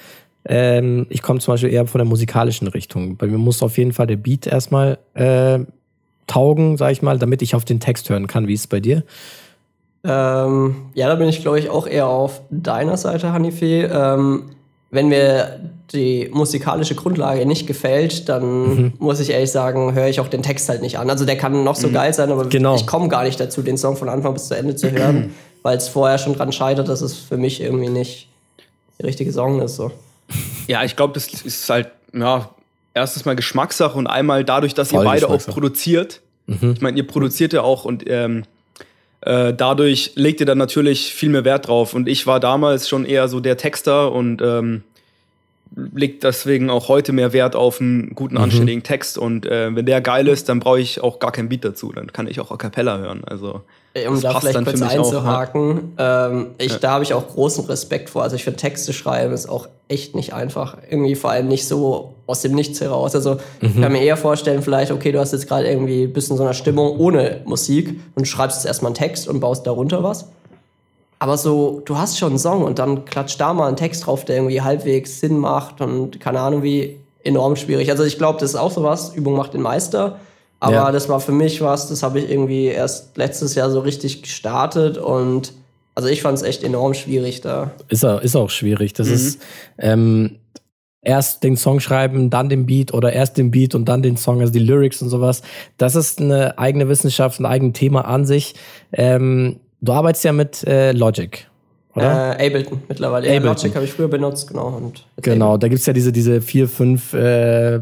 Ähm, ich komme zum Beispiel eher von der musikalischen Richtung. Bei mir muss auf jeden Fall der Beat erstmal äh, taugen, sag ich mal, damit ich auf den Text hören kann. Wie ist es bei dir? Ähm, ja, da bin ich, glaube ich, auch eher auf deiner Seite, Hanife. Ähm, wenn mir die musikalische Grundlage nicht gefällt, dann mhm. muss ich ehrlich sagen, höre ich auch den Text halt nicht an. Also der kann noch so mhm. geil sein, aber genau. ich komme gar nicht dazu, den Song von Anfang bis zu Ende zu hören, [CLEARS THROAT] weil es vorher schon dran scheitert, dass es für mich irgendwie nicht der richtige Song ist. So. Ja, ich glaube, das ist halt, ja, erstes Mal Geschmackssache und einmal dadurch, dass Voll ihr beide auch produziert. Mhm. Ich meine, ihr produziert ja auch und ähm, äh, dadurch legt ihr dann natürlich viel mehr Wert drauf. Und ich war damals schon eher so der Texter und ähm, legt deswegen auch heute mehr Wert auf einen guten, mhm. anständigen Text. Und äh, wenn der geil ist, dann brauche ich auch gar kein Beat dazu. Dann kann ich auch a cappella hören. Also um da vielleicht kurz einzuhaken, ähm, ich, ja. da habe ich auch großen Respekt vor. Also ich finde Texte schreiben ist auch echt nicht einfach. Irgendwie vor allem nicht so aus dem Nichts heraus. Also mhm. ich kann mir eher vorstellen, vielleicht, okay, du hast jetzt gerade irgendwie ein bisschen so einer Stimmung ohne Musik und schreibst jetzt erstmal einen Text und baust darunter was. Aber so, du hast schon einen Song und dann klatscht da mal ein Text drauf, der irgendwie halbwegs Sinn macht und keine Ahnung wie, enorm schwierig. Also ich glaube, das ist auch sowas, Übung macht den Meister. Aber ja. das war für mich was, das habe ich irgendwie erst letztes Jahr so richtig gestartet und also ich fand es echt enorm schwierig da. Ist auch, ist auch schwierig. Das mhm. ist ähm, erst den Song schreiben, dann den Beat oder erst den Beat und dann den Song, also die Lyrics und sowas. Das ist eine eigene Wissenschaft, ein eigenes Thema an sich. Ähm, du arbeitest ja mit äh, Logic. Oder? Äh, Ableton mittlerweile. Ableton. Ja, Logic habe ich früher benutzt, genau. Und genau, Ableton. da gibt's ja diese, diese vier, fünf, äh,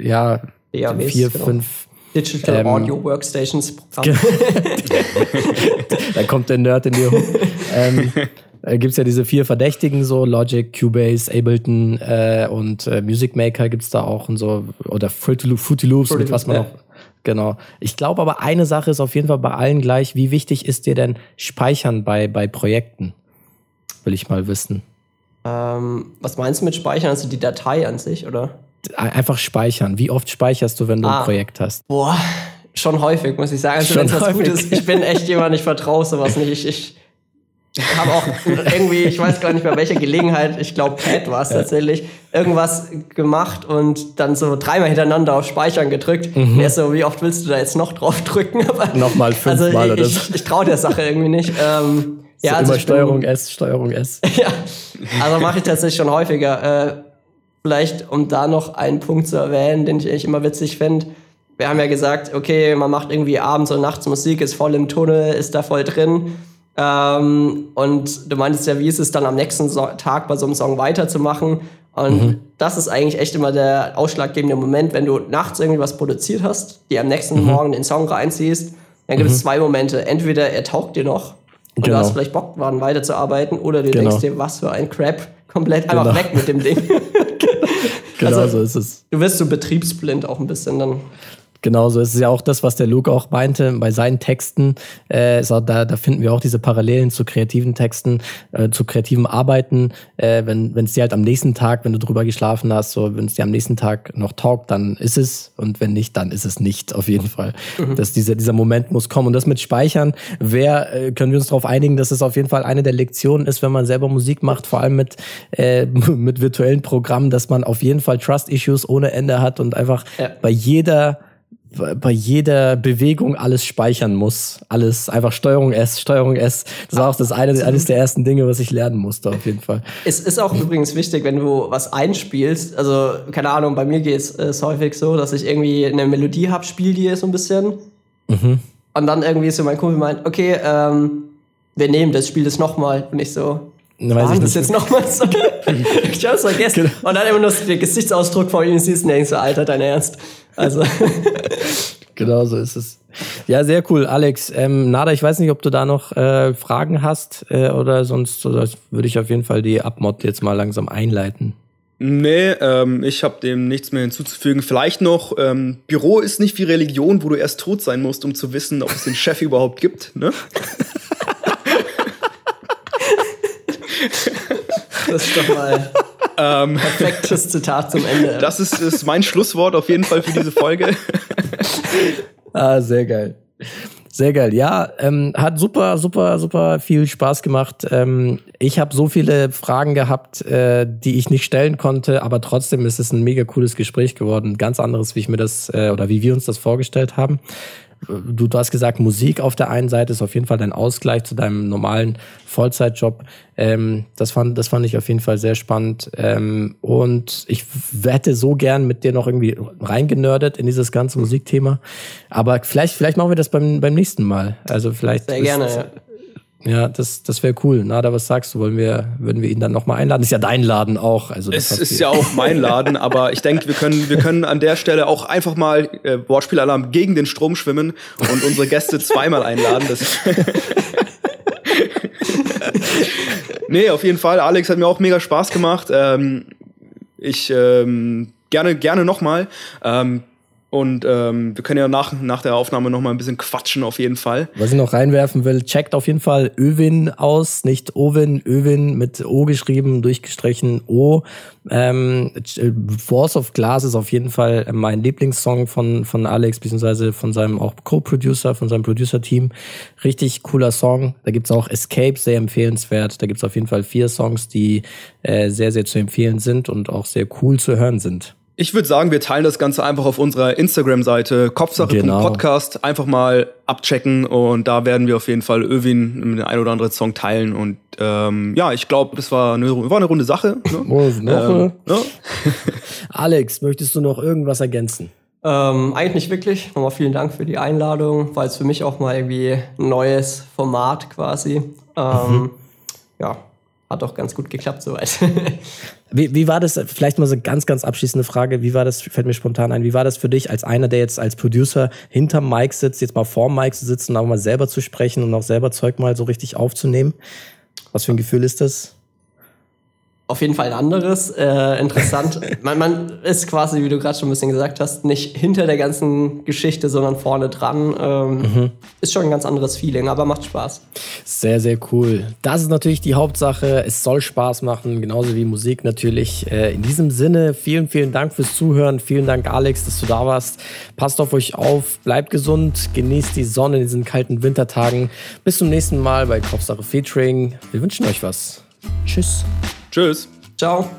ja, DAWs, vier, genau. fünf Digital ähm, Audio Workstations Programm. [LAUGHS] da kommt der Nerd in dir hoch. [LAUGHS] ähm, äh, gibt es ja diese vier Verdächtigen, so Logic, Cubase, Ableton äh, und äh, Music Maker gibt es da auch und so, oder Fruity Loops, Fruity Loops mit was man ja. noch. Genau. Ich glaube aber, eine Sache ist auf jeden Fall bei allen gleich. Wie wichtig ist dir denn Speichern bei, bei Projekten? Will ich mal wissen. Ähm, was meinst du mit Speichern? Also die Datei an sich, oder? Einfach speichern. Wie oft speicherst du, wenn du ah. ein Projekt hast? Boah, schon häufig, muss ich sagen. Also wenn es was Gutes Ich bin echt jemand, ich vertraue sowas nicht. Ich, ich ich habe auch irgendwie, ich weiß gar nicht mehr welche Gelegenheit, ich glaube Pat war es ja. tatsächlich, irgendwas gemacht und dann so dreimal hintereinander auf Speichern gedrückt. Mhm. Er so, wie oft willst du da jetzt noch drauf drücken? [LAUGHS] Nochmal fünfmal also, oder so. Ich, ich traue der Sache irgendwie nicht. Ähm, ja, also immer Steuerung bin, S, Steuerung S. [LAUGHS] ja, also mache ich tatsächlich schon häufiger. Äh, vielleicht, um da noch einen Punkt zu erwähnen, den ich eigentlich immer witzig finde. Wir haben ja gesagt, okay, man macht irgendwie abends und nachts Musik, ist voll im Tunnel, ist da voll drin. Ähm, und du meintest ja, wie ist es dann am nächsten so Tag bei so einem Song weiterzumachen? Und mhm. das ist eigentlich echt immer der ausschlaggebende Moment, wenn du nachts irgendwie was produziert hast, dir am nächsten mhm. Morgen den Song reinziehst, dann gibt mhm. es zwei Momente. Entweder er taugt dir noch und genau. du hast vielleicht Bock, daran weiterzuarbeiten, oder du genau. denkst dir, was für ein Crap, komplett einfach genau. weg mit dem Ding. [LAUGHS] genau also, so ist es. Du wirst so betriebsblind auch ein bisschen dann. Genauso ist es ja auch das, was der Luke auch meinte bei seinen Texten. Äh, so, da, da finden wir auch diese Parallelen zu kreativen Texten, äh, zu kreativen Arbeiten. Äh, wenn es dir halt am nächsten Tag, wenn du drüber geschlafen hast, so wenn es dir am nächsten Tag noch taugt, dann ist es und wenn nicht, dann ist es nicht auf jeden Fall. Mhm. Dass dieser dieser Moment muss kommen und das mit Speichern. Wer äh, können wir uns darauf einigen, dass es auf jeden Fall eine der Lektionen ist, wenn man selber Musik macht, vor allem mit äh, [LAUGHS] mit virtuellen Programmen, dass man auf jeden Fall Trust Issues ohne Ende hat und einfach ja. bei jeder bei jeder Bewegung alles speichern muss. Alles einfach Steuerung S, Steuerung S. Das war auch das eine, eines der ersten Dinge, was ich lernen musste, auf jeden Fall. Es ist auch übrigens wichtig, wenn du was einspielst. Also, keine Ahnung, bei mir geht es häufig so, dass ich irgendwie eine Melodie habe, spiel die so ein bisschen. Mhm. Und dann irgendwie so mein Kumpel meint, okay, ähm, wir nehmen das, spiel das nochmal. Und ich so, weiß ich das jetzt nochmal so. [LAUGHS] [LAUGHS] ich hab's vergessen. Genau. Und dann immer nur der Gesichtsausdruck von ihm siehst und denkst so, Alter, dein Ernst. Also. [LAUGHS] genau so ist es. Ja, sehr cool, Alex. Ähm, Nada, ich weiß nicht, ob du da noch äh, Fragen hast äh, oder sonst oder würde ich auf jeden Fall die Abmod jetzt mal langsam einleiten. Nee, ähm, ich habe dem nichts mehr hinzuzufügen. Vielleicht noch, ähm, Büro ist nicht wie Religion, wo du erst tot sein musst, um zu wissen, ob es den Chef [LAUGHS] überhaupt gibt. Ne? Das ist doch mal [LAUGHS] ähm, perfektes Zitat zum Ende. Das ist, ist mein Schlusswort auf jeden Fall für diese Folge. [LAUGHS] ah, sehr geil. Sehr geil. Ja, ähm, hat super, super, super viel Spaß gemacht. Ähm, ich habe so viele Fragen gehabt, äh, die ich nicht stellen konnte, aber trotzdem ist es ein mega cooles Gespräch geworden. Ganz anderes, wie ich mir das äh, oder wie wir uns das vorgestellt haben du, du hast gesagt, Musik auf der einen Seite ist auf jeden Fall dein Ausgleich zu deinem normalen Vollzeitjob. Ähm, das, fand, das fand ich auf jeden Fall sehr spannend. Ähm, und ich hätte so gern mit dir noch irgendwie reingenördet in dieses ganze Musikthema. Aber vielleicht, vielleicht machen wir das beim, beim nächsten Mal. Also vielleicht. Sehr gerne, ja. Ja, das, das wäre cool. Nada, was sagst du? Wollen wir, würden wir ihn dann nochmal einladen? Ist ja dein Laden auch. Also es ist ja auch mein Laden, [LAUGHS] aber ich denke, wir können, wir können an der Stelle auch einfach mal äh, Wortspielalarm gegen den Strom schwimmen und unsere Gäste zweimal einladen. Das [LAUGHS] nee, auf jeden Fall. Alex hat mir auch mega Spaß gemacht. Ähm, ich ähm, gerne, gerne nochmal. Ähm, und ähm, wir können ja nach, nach der Aufnahme noch mal ein bisschen quatschen auf jeden Fall. Was ich noch reinwerfen will, checkt auf jeden Fall Övin aus, nicht Ovin, Övin mit O geschrieben, durchgestrichen O. Ähm, Force of Glass ist auf jeden Fall mein Lieblingssong von, von Alex, beziehungsweise von seinem auch Co-Producer, von seinem Producer-Team. Richtig cooler Song. Da gibt's auch Escape, sehr empfehlenswert. Da gibt's auf jeden Fall vier Songs, die äh, sehr, sehr zu empfehlen sind und auch sehr cool zu hören sind. Ich würde sagen, wir teilen das Ganze einfach auf unserer Instagram-Seite Kopfsache.podcast genau. einfach mal abchecken und da werden wir auf jeden Fall Öwin mit dem ein oder anderen Song teilen und ähm, ja, ich glaube, das war eine, war eine runde Sache. Ne? [LAUGHS] Oh, ähm, ne? [LAUGHS] Alex, möchtest du noch irgendwas ergänzen? Ähm, eigentlich nicht wirklich. Nochmal vielen Dank für die Einladung. War jetzt für mich auch mal irgendwie ein neues Format quasi. Ähm, mhm. Ja, hat doch ganz gut geklappt soweit. [LAUGHS] Wie, wie war das, vielleicht mal so ganz, ganz abschließende Frage, wie war das, fällt mir spontan ein, wie war das für dich als einer, der jetzt als Producer hinterm Mic sitzt, jetzt mal vorm Mic zu sitzen auch mal selber zu sprechen und auch selber Zeug mal so richtig aufzunehmen? Was für ein Gefühl ist das? Auf jeden Fall ein anderes. Äh, interessant. [LAUGHS] man, man ist quasi, wie du gerade schon ein bisschen gesagt hast, nicht hinter der ganzen Geschichte, sondern vorne dran. Ähm, mhm. Ist schon ein ganz anderes Feeling, aber macht Spaß. Sehr, sehr cool. Das ist natürlich die Hauptsache. Es soll Spaß machen, genauso wie Musik natürlich. Äh, in diesem Sinne, vielen, vielen Dank fürs Zuhören. Vielen Dank, Alex, dass du da warst. Passt auf euch auf, bleibt gesund, genießt die Sonne in diesen kalten Wintertagen. Bis zum nächsten Mal bei Kopfsache Featuring. Wir wünschen euch was. Tschüss. Tschüss. Ciao.